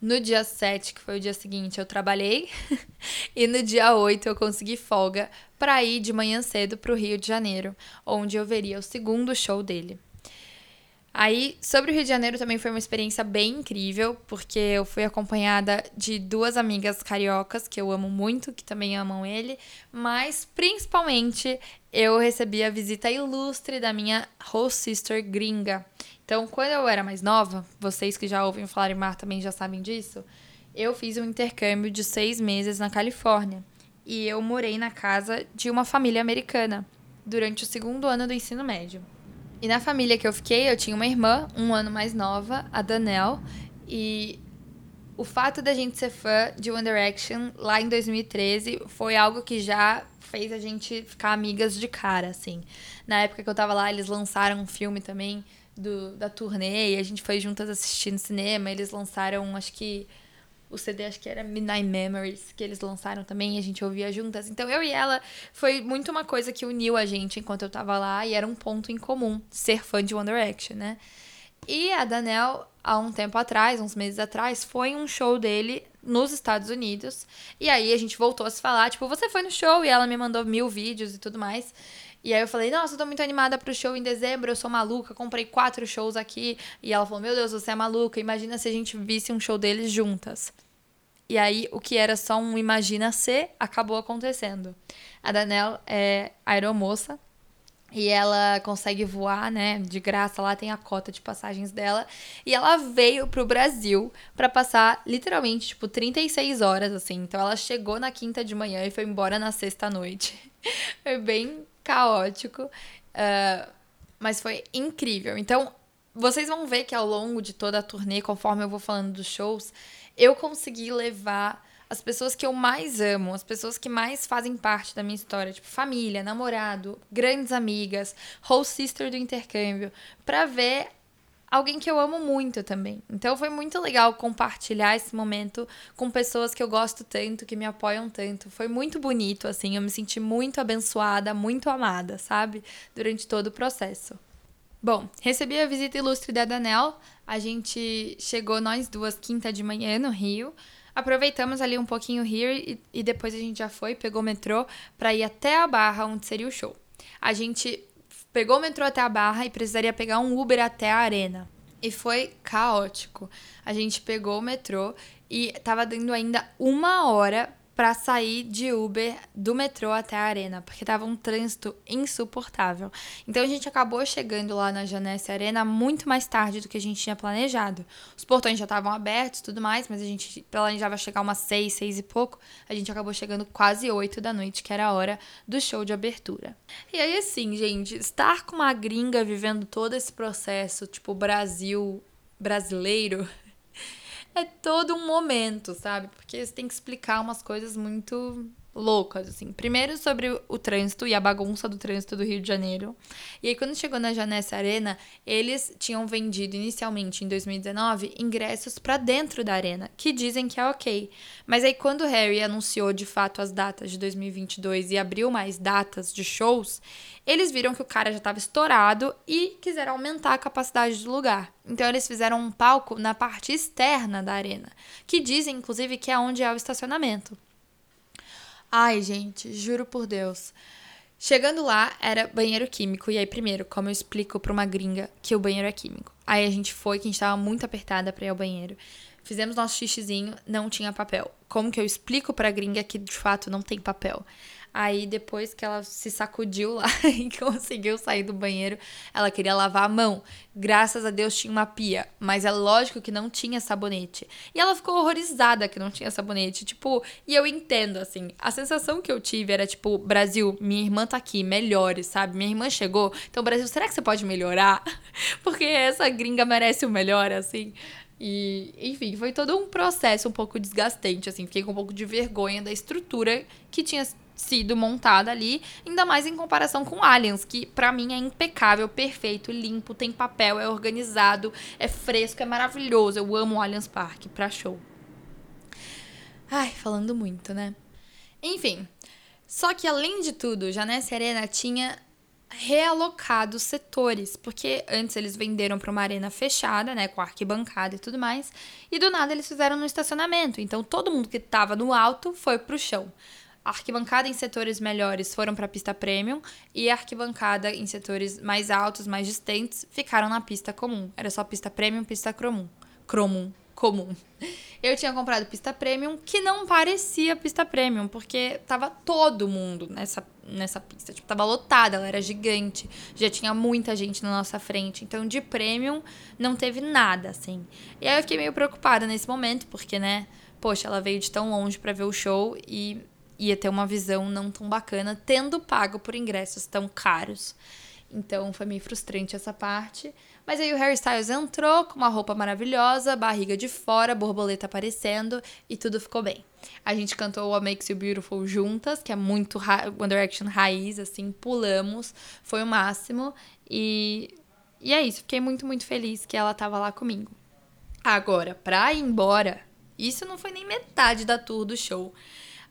no dia 7, que foi o dia seguinte, eu trabalhei. e no dia 8 eu consegui folga para ir de manhã cedo para o Rio de Janeiro, onde eu veria o segundo show dele. Aí, sobre o Rio de Janeiro também foi uma experiência bem incrível, porque eu fui acompanhada de duas amigas cariocas que eu amo muito, que também amam ele, mas principalmente eu recebi a visita ilustre da minha host sister gringa. Então, quando eu era mais nova, vocês que já ouvem falar em mar também já sabem disso, eu fiz um intercâmbio de seis meses na Califórnia. E eu morei na casa de uma família americana durante o segundo ano do ensino médio. E na família que eu fiquei, eu tinha uma irmã, um ano mais nova, a Danelle. E o fato da gente ser fã de One Direction lá em 2013 foi algo que já fez a gente ficar amigas de cara, assim. Na época que eu tava lá, eles lançaram um filme também do, da turnê e a gente foi juntas assistir no cinema. Eles lançaram, acho que o CD acho que era Midnight Memories, que eles lançaram também e a gente ouvia juntas. Então eu e ela foi muito uma coisa que uniu a gente enquanto eu tava lá e era um ponto em comum, ser fã de One Direction, né? E a Danelle, há um tempo atrás, uns meses atrás, foi um show dele nos Estados Unidos. E aí a gente voltou a se falar, tipo, você foi no show? E ela me mandou mil vídeos e tudo mais. E aí eu falei, nossa, eu tô muito animada pro show em dezembro, eu sou maluca, comprei quatro shows aqui. E ela falou, meu Deus, você é maluca, imagina se a gente visse um show deles juntas. E aí, o que era só um imagina ser, acabou acontecendo. A Danelle é aeromoça e ela consegue voar, né, de graça, lá tem a cota de passagens dela, e ela veio pro Brasil para passar literalmente, tipo, 36 horas, assim, então ela chegou na quinta de manhã e foi embora na sexta noite, foi bem caótico, uh, mas foi incrível, então vocês vão ver que ao longo de toda a turnê, conforme eu vou falando dos shows, eu consegui levar as pessoas que eu mais amo, as pessoas que mais fazem parte da minha história, tipo família, namorado, grandes amigas, whole sister do intercâmbio, para ver alguém que eu amo muito também. Então foi muito legal compartilhar esse momento com pessoas que eu gosto tanto, que me apoiam tanto. Foi muito bonito, assim, eu me senti muito abençoada, muito amada, sabe? Durante todo o processo. Bom, recebi a visita ilustre da Danel. A gente chegou nós duas quinta de manhã no Rio. Aproveitamos ali um pouquinho o Rio e, e depois a gente já foi, pegou o metrô para ir até a Barra, onde seria o show. A gente pegou o metrô até a Barra e precisaria pegar um Uber até a Arena. E foi caótico. A gente pegou o metrô e tava dando ainda uma hora para sair de Uber do metrô até a arena, porque tava um trânsito insuportável. Então a gente acabou chegando lá na Janesse Arena muito mais tarde do que a gente tinha planejado. Os portões já estavam abertos e tudo mais, mas a gente planejava chegar umas seis, seis e pouco. A gente acabou chegando quase oito da noite, que era a hora do show de abertura. E aí assim, gente, estar com uma gringa vivendo todo esse processo, tipo Brasil brasileiro, é todo um momento, sabe? Porque você tem que explicar umas coisas muito loucas, assim. Primeiro sobre o trânsito e a bagunça do trânsito do Rio de Janeiro. E aí, quando chegou na Janessa Arena, eles tinham vendido inicialmente, em 2019, ingressos para dentro da arena, que dizem que é ok. Mas aí, quando o Harry anunciou de fato as datas de 2022 e abriu mais datas de shows, eles viram que o cara já estava estourado e quiseram aumentar a capacidade do lugar. Então eles fizeram um palco na parte externa da arena, que dizem inclusive que é onde é o estacionamento. Ai, gente, juro por Deus. Chegando lá, era banheiro químico. E aí, primeiro, como eu explico pra uma gringa que o banheiro é químico? Aí a gente foi, que a gente tava muito apertada pra ir ao banheiro. Fizemos nosso xixizinho, não tinha papel. Como que eu explico pra gringa que de fato não tem papel? Aí depois que ela se sacudiu lá e conseguiu sair do banheiro, ela queria lavar a mão. Graças a Deus tinha uma pia, mas é lógico que não tinha sabonete. E ela ficou horrorizada que não tinha sabonete, tipo, e eu entendo assim. A sensação que eu tive era tipo, Brasil, minha irmã tá aqui, melhore, sabe? Minha irmã chegou. Então, Brasil, será que você pode melhorar? Porque essa gringa merece o melhor assim. E, enfim, foi todo um processo um pouco desgastante, assim. Fiquei com um pouco de vergonha da estrutura que tinha sido montada ali, ainda mais em comparação com Aliens, que para mim é impecável, perfeito, limpo, tem papel, é organizado, é fresco, é maravilhoso. Eu amo o Allianz Park pra show. Ai, falando muito, né? Enfim, só que além de tudo, Janessa Arena tinha realocado setores, porque antes eles venderam para uma arena fechada, né, com arquibancada e tudo mais, e do nada eles fizeram no estacionamento. Então todo mundo que estava no alto foi pro chão. A arquibancada em setores melhores foram para a pista premium e a arquibancada em setores mais altos, mais distantes, ficaram na pista comum. Era só pista premium, pista comum. Cromum, comum. Eu tinha comprado pista premium que não parecia pista premium, porque tava todo mundo nessa, nessa pista. Tipo, tava lotada, ela era gigante, já tinha muita gente na nossa frente. Então, de premium, não teve nada, assim. E aí eu fiquei meio preocupada nesse momento, porque, né, poxa, ela veio de tão longe para ver o show e ia ter uma visão não tão bacana, tendo pago por ingressos tão caros. Então foi meio frustrante essa parte. Mas aí o Harry Styles entrou com uma roupa maravilhosa, barriga de fora, borboleta aparecendo e tudo ficou bem. A gente cantou What Makes You Beautiful juntas, que é muito One Direction raiz, assim, pulamos, foi o máximo. E, e é isso, fiquei muito, muito feliz que ela tava lá comigo. Agora, pra ir embora, isso não foi nem metade da tour do show.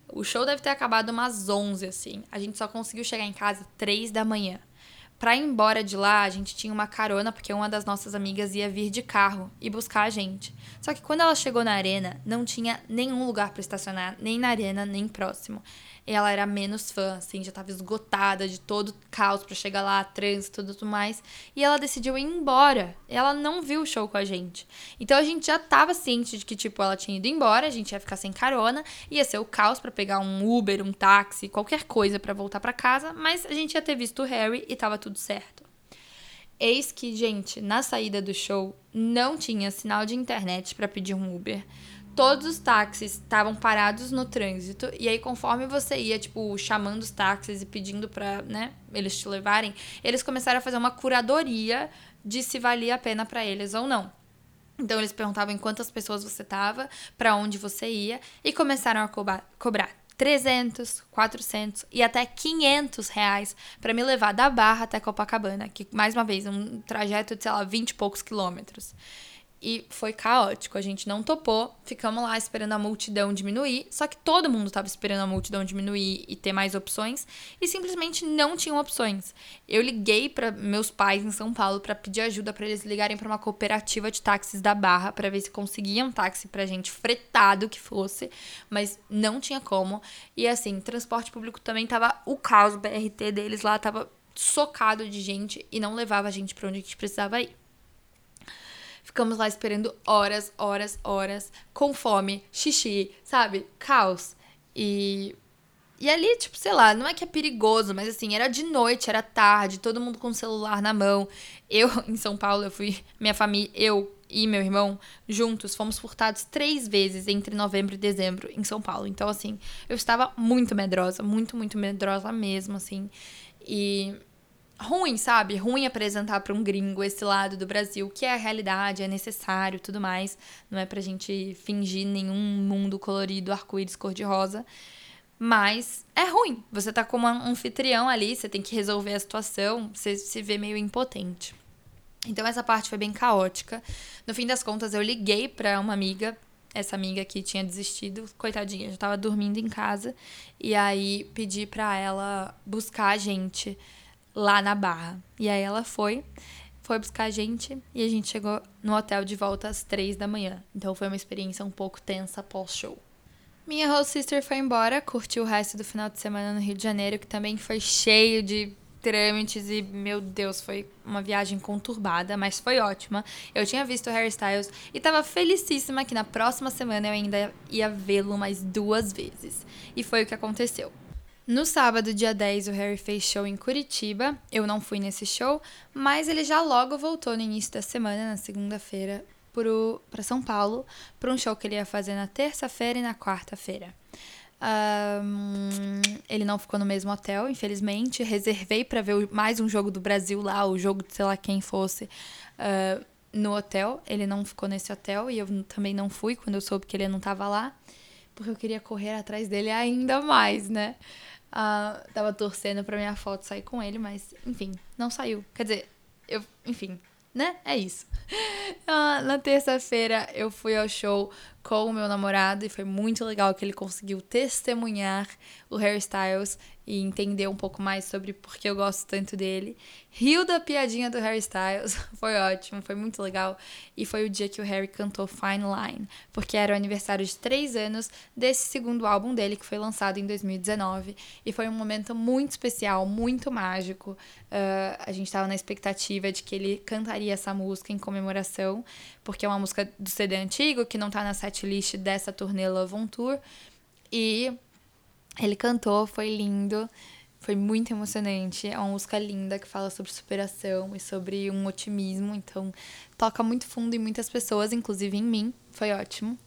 O show deve ter acabado umas 11, assim. A gente só conseguiu chegar em casa 3 da manhã. Pra ir embora de lá, a gente tinha uma carona, porque uma das nossas amigas ia vir de carro e buscar a gente. Só que quando ela chegou na arena, não tinha nenhum lugar para estacionar, nem na arena, nem próximo. Ela era menos fã, assim, já tava esgotada de todo o caos para chegar lá, trânsito e tudo mais. E ela decidiu ir embora. Ela não viu o show com a gente. Então a gente já tava ciente de que, tipo, ela tinha ido embora, a gente ia ficar sem carona, ia ser o caos para pegar um Uber, um táxi, qualquer coisa para voltar para casa, mas a gente ia ter visto o Harry e tava tudo certo. Eis que, gente, na saída do show não tinha sinal de internet para pedir um Uber todos os táxis estavam parados no trânsito e aí conforme você ia tipo chamando os táxis e pedindo para, né, eles te levarem, eles começaram a fazer uma curadoria de se valia a pena para eles ou não. Então eles perguntavam em quantas pessoas você tava, para onde você ia e começaram a cobrar, cobrar 300, 400 e até 500 reais para me levar da Barra até Copacabana, que mais uma vez um trajeto de sei lá 20 e poucos quilômetros e foi caótico. A gente não topou, ficamos lá esperando a multidão diminuir, só que todo mundo estava esperando a multidão diminuir e ter mais opções e simplesmente não tinham opções. Eu liguei para meus pais em São Paulo para pedir ajuda para eles ligarem para uma cooperativa de táxis da Barra para ver se conseguiam um táxi pra gente fretado que fosse, mas não tinha como. E assim, transporte público também tava o caos, o BRT deles lá tava socado de gente e não levava a gente para onde a gente precisava ir. Ficamos lá esperando horas, horas, horas, com fome, xixi, sabe? Caos. E. E ali, tipo, sei lá, não é que é perigoso, mas assim, era de noite, era tarde, todo mundo com o celular na mão. Eu, em São Paulo, eu fui, minha família, eu e meu irmão, juntos, fomos furtados três vezes entre novembro e dezembro em São Paulo. Então, assim, eu estava muito medrosa, muito, muito medrosa mesmo, assim. E ruim, sabe? Ruim apresentar para um gringo esse lado do Brasil, que é a realidade, é necessário, tudo mais. Não é pra gente fingir nenhum mundo colorido, arco-íris cor-de-rosa. Mas é ruim. Você tá como um anfitrião ali, você tem que resolver a situação, você se vê meio impotente. Então essa parte foi bem caótica. No fim das contas, eu liguei para uma amiga, essa amiga que tinha desistido, coitadinha, já tava dormindo em casa, e aí pedi para ela buscar a gente lá na Barra. E aí ela foi, foi buscar a gente e a gente chegou no hotel de volta às três da manhã. Então foi uma experiência um pouco tensa pós-show. Minha host sister foi embora, curtiu o resto do final de semana no Rio de Janeiro, que também foi cheio de trâmites e, meu Deus, foi uma viagem conturbada, mas foi ótima. Eu tinha visto o Harry Styles e tava felicíssima que na próxima semana eu ainda ia vê-lo mais duas vezes. E foi o que aconteceu. No sábado, dia 10, o Harry fez show em Curitiba. Eu não fui nesse show, mas ele já logo voltou no início da semana, na segunda-feira, para São Paulo, para um show que ele ia fazer na terça-feira e na quarta-feira. Um, ele não ficou no mesmo hotel, infelizmente. Reservei para ver mais um jogo do Brasil lá, o jogo de sei lá quem fosse, uh, no hotel. Ele não ficou nesse hotel e eu também não fui quando eu soube que ele não estava lá, porque eu queria correr atrás dele ainda mais, né? Uh, tava torcendo pra minha foto sair com ele, mas enfim, não saiu. Quer dizer, eu, enfim, né? É isso. Uh, na terça-feira eu fui ao show com o meu namorado e foi muito legal que ele conseguiu testemunhar o Harry Styles e entender um pouco mais sobre por que eu gosto tanto dele. Riu da piadinha do Harry Styles, foi ótimo, foi muito legal. E foi o dia que o Harry cantou Fine Line, porque era o aniversário de três anos desse segundo álbum dele, que foi lançado em 2019. E foi um momento muito especial, muito mágico. Uh, a gente estava na expectativa de que ele cantaria essa música em comemoração, porque é uma música do CD antigo, que não tá na setlist dessa turnê Love on Tour. E ele cantou, foi lindo, foi muito emocionante. É uma música linda que fala sobre superação e sobre um otimismo. Então, toca muito fundo em muitas pessoas, inclusive em mim. Foi ótimo.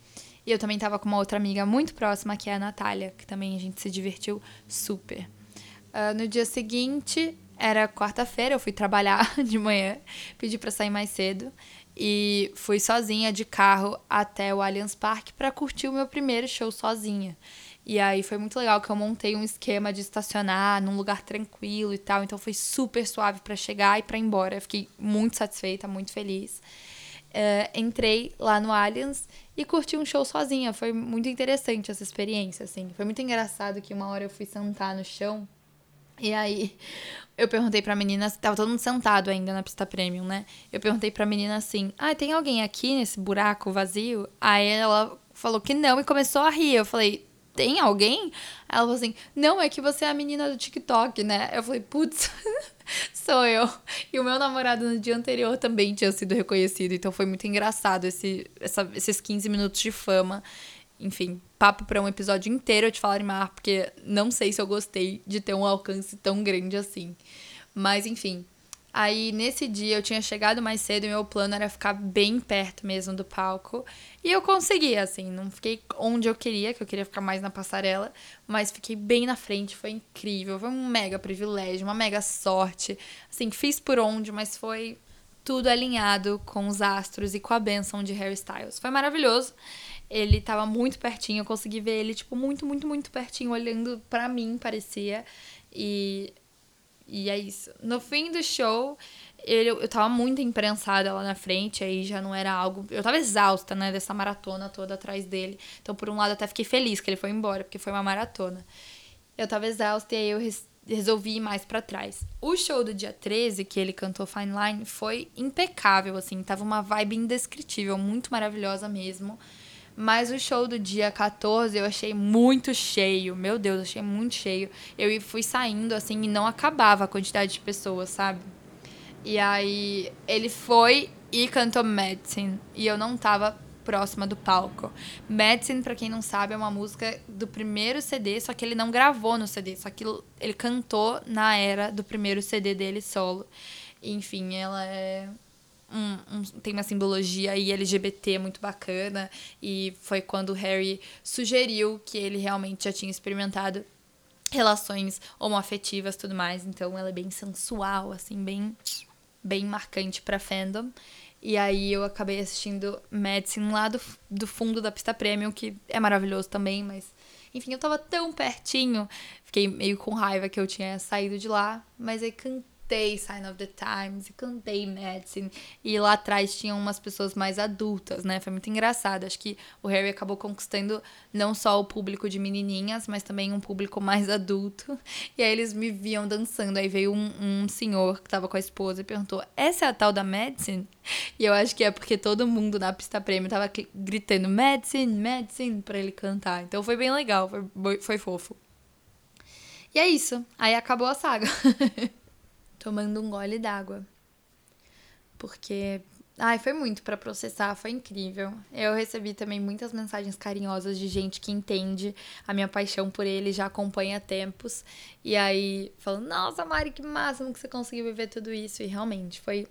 E eu também tava com uma outra amiga muito próxima, que é a Natália, que também a gente se divertiu super. Uh, no dia seguinte, era quarta-feira, eu fui trabalhar de manhã, pedi para sair mais cedo e fui sozinha de carro até o Allianz Parque para curtir o meu primeiro show sozinha. E aí foi muito legal que eu montei um esquema de estacionar num lugar tranquilo e tal. Então foi super suave para chegar e para ir embora. Fiquei muito satisfeita, muito feliz. Uh, entrei lá no Allianz e curti um show sozinha. Foi muito interessante essa experiência, assim. Foi muito engraçado que uma hora eu fui sentar no chão e aí eu perguntei pra menina, tava todo mundo sentado ainda na pista premium, né? Eu perguntei pra menina assim: "Ah, tem alguém aqui nesse buraco vazio?" Aí ela falou que não e começou a rir. Eu falei: tem alguém? Ela falou assim: Não, é que você é a menina do TikTok, né? Eu falei: Putz, sou eu. E o meu namorado no dia anterior também tinha sido reconhecido. Então foi muito engraçado esse, essa, esses 15 minutos de fama. Enfim, papo para um episódio inteiro de falar em mar, porque não sei se eu gostei de ter um alcance tão grande assim. Mas enfim, Aí nesse dia eu tinha chegado mais cedo e meu plano era ficar bem perto mesmo do palco. E eu consegui, assim, não fiquei onde eu queria, que eu queria ficar mais na passarela, mas fiquei bem na frente, foi incrível, foi um mega privilégio, uma mega sorte. Assim, fiz por onde, mas foi tudo alinhado com os astros e com a benção de Harry Styles. Foi maravilhoso. Ele tava muito pertinho, eu consegui ver ele, tipo, muito, muito, muito pertinho, olhando para mim, parecia. E e é isso. No fim do show, ele, eu tava muito imprensada lá na frente, aí já não era algo. Eu tava exausta, né, dessa maratona toda atrás dele. Então, por um lado, até fiquei feliz que ele foi embora, porque foi uma maratona. Eu tava exausta e aí eu res, resolvi ir mais para trás. O show do dia 13, que ele cantou Fine Line, foi impecável, assim. Tava uma vibe indescritível, muito maravilhosa mesmo. Mas o show do dia 14 eu achei muito cheio. Meu Deus, achei muito cheio. Eu fui saindo assim e não acabava a quantidade de pessoas, sabe? E aí ele foi e cantou Medicine. E eu não tava próxima do palco. Medicine, para quem não sabe, é uma música do primeiro CD, só que ele não gravou no CD, só que ele cantou na era do primeiro CD dele solo. Enfim, ela é um, um, tem uma simbologia aí LGBT muito bacana. E foi quando o Harry sugeriu que ele realmente já tinha experimentado relações homoafetivas tudo mais. Então ela é bem sensual, assim, bem, bem marcante pra fandom. E aí eu acabei assistindo Medicine lá do, do fundo da pista premium, que é maravilhoso também, mas. Enfim, eu tava tão pertinho, fiquei meio com raiva que eu tinha saído de lá, mas aí cantei cantei Sign of the Times e cantei Medicine. E lá atrás tinham umas pessoas mais adultas, né? Foi muito engraçado. Acho que o Harry acabou conquistando não só o público de menininhas, mas também um público mais adulto. E aí eles me viam dançando. Aí veio um, um senhor que tava com a esposa e perguntou: Essa é a tal da Medicine? E eu acho que é porque todo mundo na pista prêmio tava gritando Medicine, Medicine pra ele cantar. Então foi bem legal, foi, foi fofo. E é isso. Aí acabou a saga. tomando um gole d'água. Porque, ai, foi muito para processar, foi incrível. Eu recebi também muitas mensagens carinhosas de gente que entende a minha paixão por ele, já acompanha tempos. E aí, falando: "Nossa, Mari, que máximo que você conseguiu viver tudo isso". E realmente foi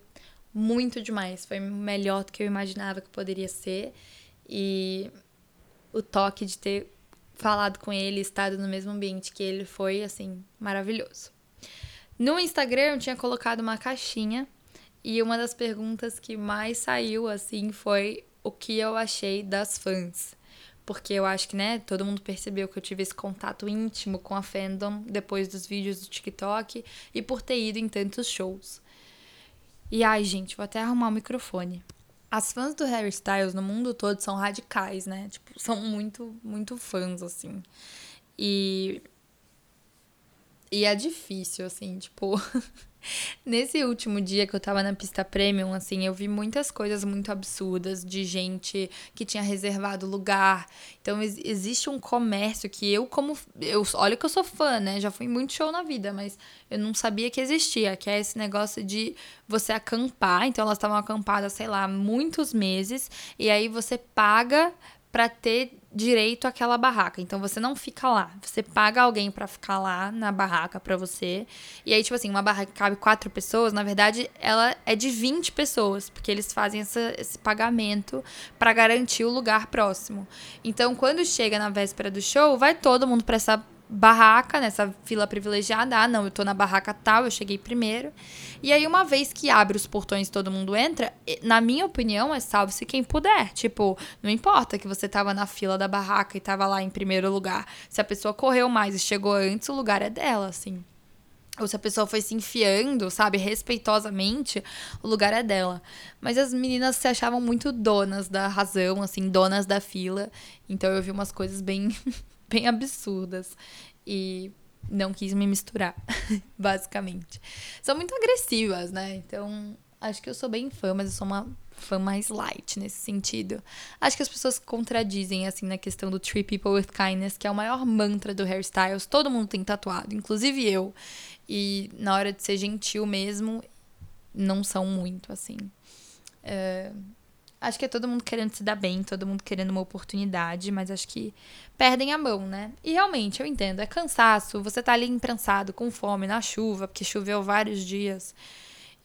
muito demais, foi melhor do que eu imaginava que poderia ser. E o toque de ter falado com ele, estado no mesmo ambiente que ele foi assim maravilhoso. No Instagram eu tinha colocado uma caixinha e uma das perguntas que mais saiu assim foi o que eu achei das fãs. Porque eu acho que, né, todo mundo percebeu que eu tive esse contato íntimo com a fandom depois dos vídeos do TikTok e por ter ido em tantos shows. E ai, gente, vou até arrumar o microfone. As fãs do Harry Styles no mundo todo são radicais, né? Tipo, são muito, muito fãs, assim. E e é difícil, assim, tipo. Nesse último dia que eu tava na pista premium, assim, eu vi muitas coisas muito absurdas de gente que tinha reservado lugar. Então, ex existe um comércio que eu, como. Eu, olha que eu sou fã, né? Já fui muito show na vida, mas eu não sabia que existia, que é esse negócio de você acampar. Então, elas estavam acampadas, sei lá, muitos meses, e aí você paga para ter direito àquela barraca. Então você não fica lá, você paga alguém para ficar lá na barraca para você. E aí tipo assim, uma barraca que cabe quatro pessoas, na verdade, ela é de 20 pessoas, porque eles fazem essa, esse pagamento para garantir o lugar próximo. Então quando chega na véspera do show, vai todo mundo para essa barraca, nessa fila privilegiada. Ah, não, eu tô na barraca tal, eu cheguei primeiro. E aí, uma vez que abre os portões e todo mundo entra, na minha opinião, é salve-se quem puder. Tipo, não importa que você tava na fila da barraca e tava lá em primeiro lugar. Se a pessoa correu mais e chegou antes, o lugar é dela, assim. Ou se a pessoa foi se enfiando, sabe, respeitosamente, o lugar é dela. Mas as meninas se achavam muito donas da razão, assim, donas da fila. Então eu vi umas coisas bem bem absurdas. E não quis me misturar, basicamente. São muito agressivas, né? Então, Acho que eu sou bem fã, mas eu sou uma fã mais light nesse sentido. Acho que as pessoas contradizem, assim, na questão do Treat People with Kindness, que é o maior mantra do hairstyles. Todo mundo tem tatuado, inclusive eu. E na hora de ser gentil mesmo, não são muito, assim. É, acho que é todo mundo querendo se dar bem, todo mundo querendo uma oportunidade, mas acho que perdem a mão, né? E realmente, eu entendo, é cansaço, você tá ali imprensado, com fome, na chuva, porque choveu vários dias,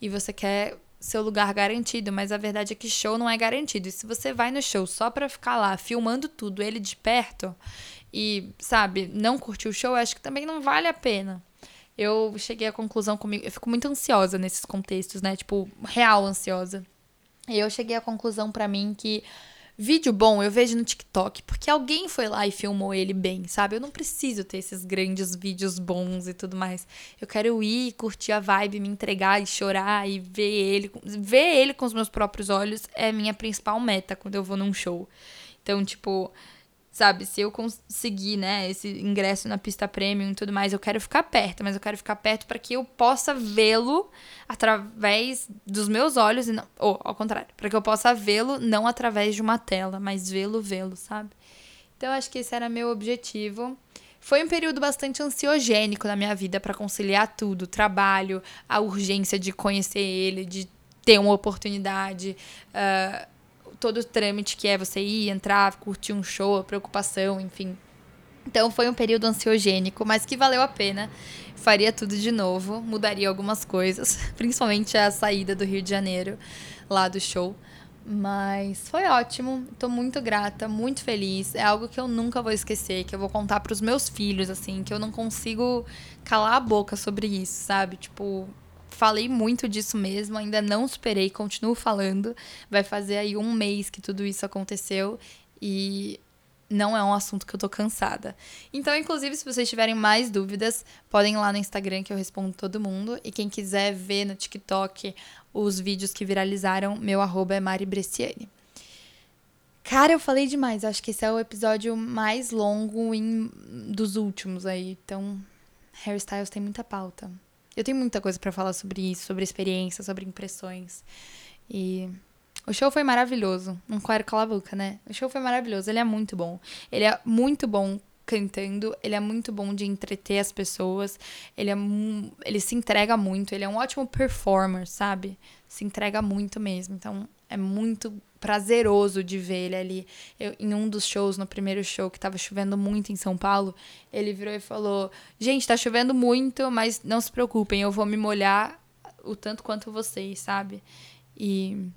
e você quer seu lugar garantido, mas a verdade é que show não é garantido. E se você vai no show só pra ficar lá filmando tudo, ele de perto, e, sabe, não curtir o show, acho que também não vale a pena eu cheguei à conclusão comigo. Eu fico muito ansiosa nesses contextos, né? Tipo, real ansiosa. E eu cheguei à conclusão para mim que vídeo bom eu vejo no TikTok porque alguém foi lá e filmou ele bem, sabe? Eu não preciso ter esses grandes vídeos bons e tudo mais. Eu quero ir, curtir a vibe, me entregar e chorar e ver ele, ver ele com os meus próprios olhos é minha principal meta quando eu vou num show. Então, tipo, Sabe, se eu conseguir, né, esse ingresso na pista premium e tudo mais, eu quero ficar perto, mas eu quero ficar perto para que eu possa vê-lo através dos meus olhos e não, ou ao contrário, para que eu possa vê-lo não através de uma tela, mas vê-lo, vê-lo, sabe? Então acho que esse era meu objetivo. Foi um período bastante ansiogênico na minha vida para conciliar tudo, trabalho, a urgência de conhecer ele, de ter uma oportunidade, uh, todo o trâmite que é você ir, entrar, curtir um show, a preocupação, enfim. Então foi um período ansiogênico, mas que valeu a pena. Faria tudo de novo, mudaria algumas coisas, principalmente a saída do Rio de Janeiro, lá do show. Mas foi ótimo, tô muito grata, muito feliz. É algo que eu nunca vou esquecer, que eu vou contar para os meus filhos, assim, que eu não consigo calar a boca sobre isso, sabe? Tipo, falei muito disso mesmo, ainda não superei, continuo falando. Vai fazer aí um mês que tudo isso aconteceu e não é um assunto que eu tô cansada. Então, inclusive, se vocês tiverem mais dúvidas, podem ir lá no Instagram que eu respondo todo mundo. E quem quiser ver no TikTok os vídeos que viralizaram, meu arroba é Mari Bresciani. Cara, eu falei demais. Acho que esse é o episódio mais longo em, dos últimos aí. Então, hairstyles tem muita pauta. Eu tenho muita coisa para falar sobre isso, sobre experiência, sobre impressões. E o show foi maravilhoso. Não quero calar a boca, né? O show foi maravilhoso. Ele é muito bom. Ele é muito bom cantando, ele é muito bom de entreter as pessoas, ele é ele se entrega muito, ele é um ótimo performer, sabe? Se entrega muito mesmo. Então, é muito prazeroso de ver ele ali. Eu, em um dos shows, no primeiro show, que tava chovendo muito em São Paulo, ele virou e falou: Gente, tá chovendo muito, mas não se preocupem, eu vou me molhar o tanto quanto vocês, sabe? E,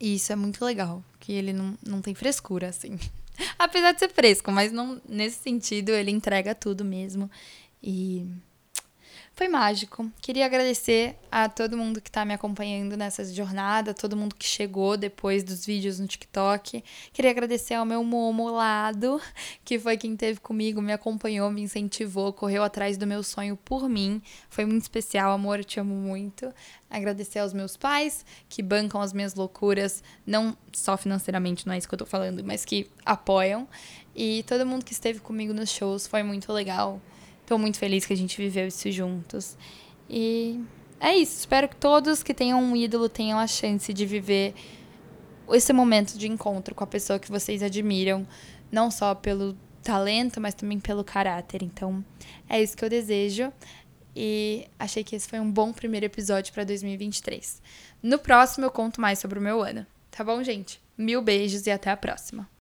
e isso é muito legal, que ele não, não tem frescura, assim. Apesar de ser fresco, mas não, nesse sentido ele entrega tudo mesmo. E foi mágico. Queria agradecer a todo mundo que está me acompanhando nessa jornada, todo mundo que chegou depois dos vídeos no TikTok. Queria agradecer ao meu Momo Lado, que foi quem esteve comigo, me acompanhou, me incentivou, correu atrás do meu sonho por mim. Foi muito especial, amor, eu te amo muito. Agradecer aos meus pais, que bancam as minhas loucuras, não só financeiramente, não é isso que eu tô falando, mas que apoiam. E todo mundo que esteve comigo nos shows, foi muito legal. Tô muito feliz que a gente viveu isso juntos. E é isso. Espero que todos que tenham um ídolo tenham a chance de viver esse momento de encontro com a pessoa que vocês admiram, não só pelo talento, mas também pelo caráter. Então, é isso que eu desejo. E achei que esse foi um bom primeiro episódio para 2023. No próximo eu conto mais sobre o meu ano. Tá bom, gente? Mil beijos e até a próxima.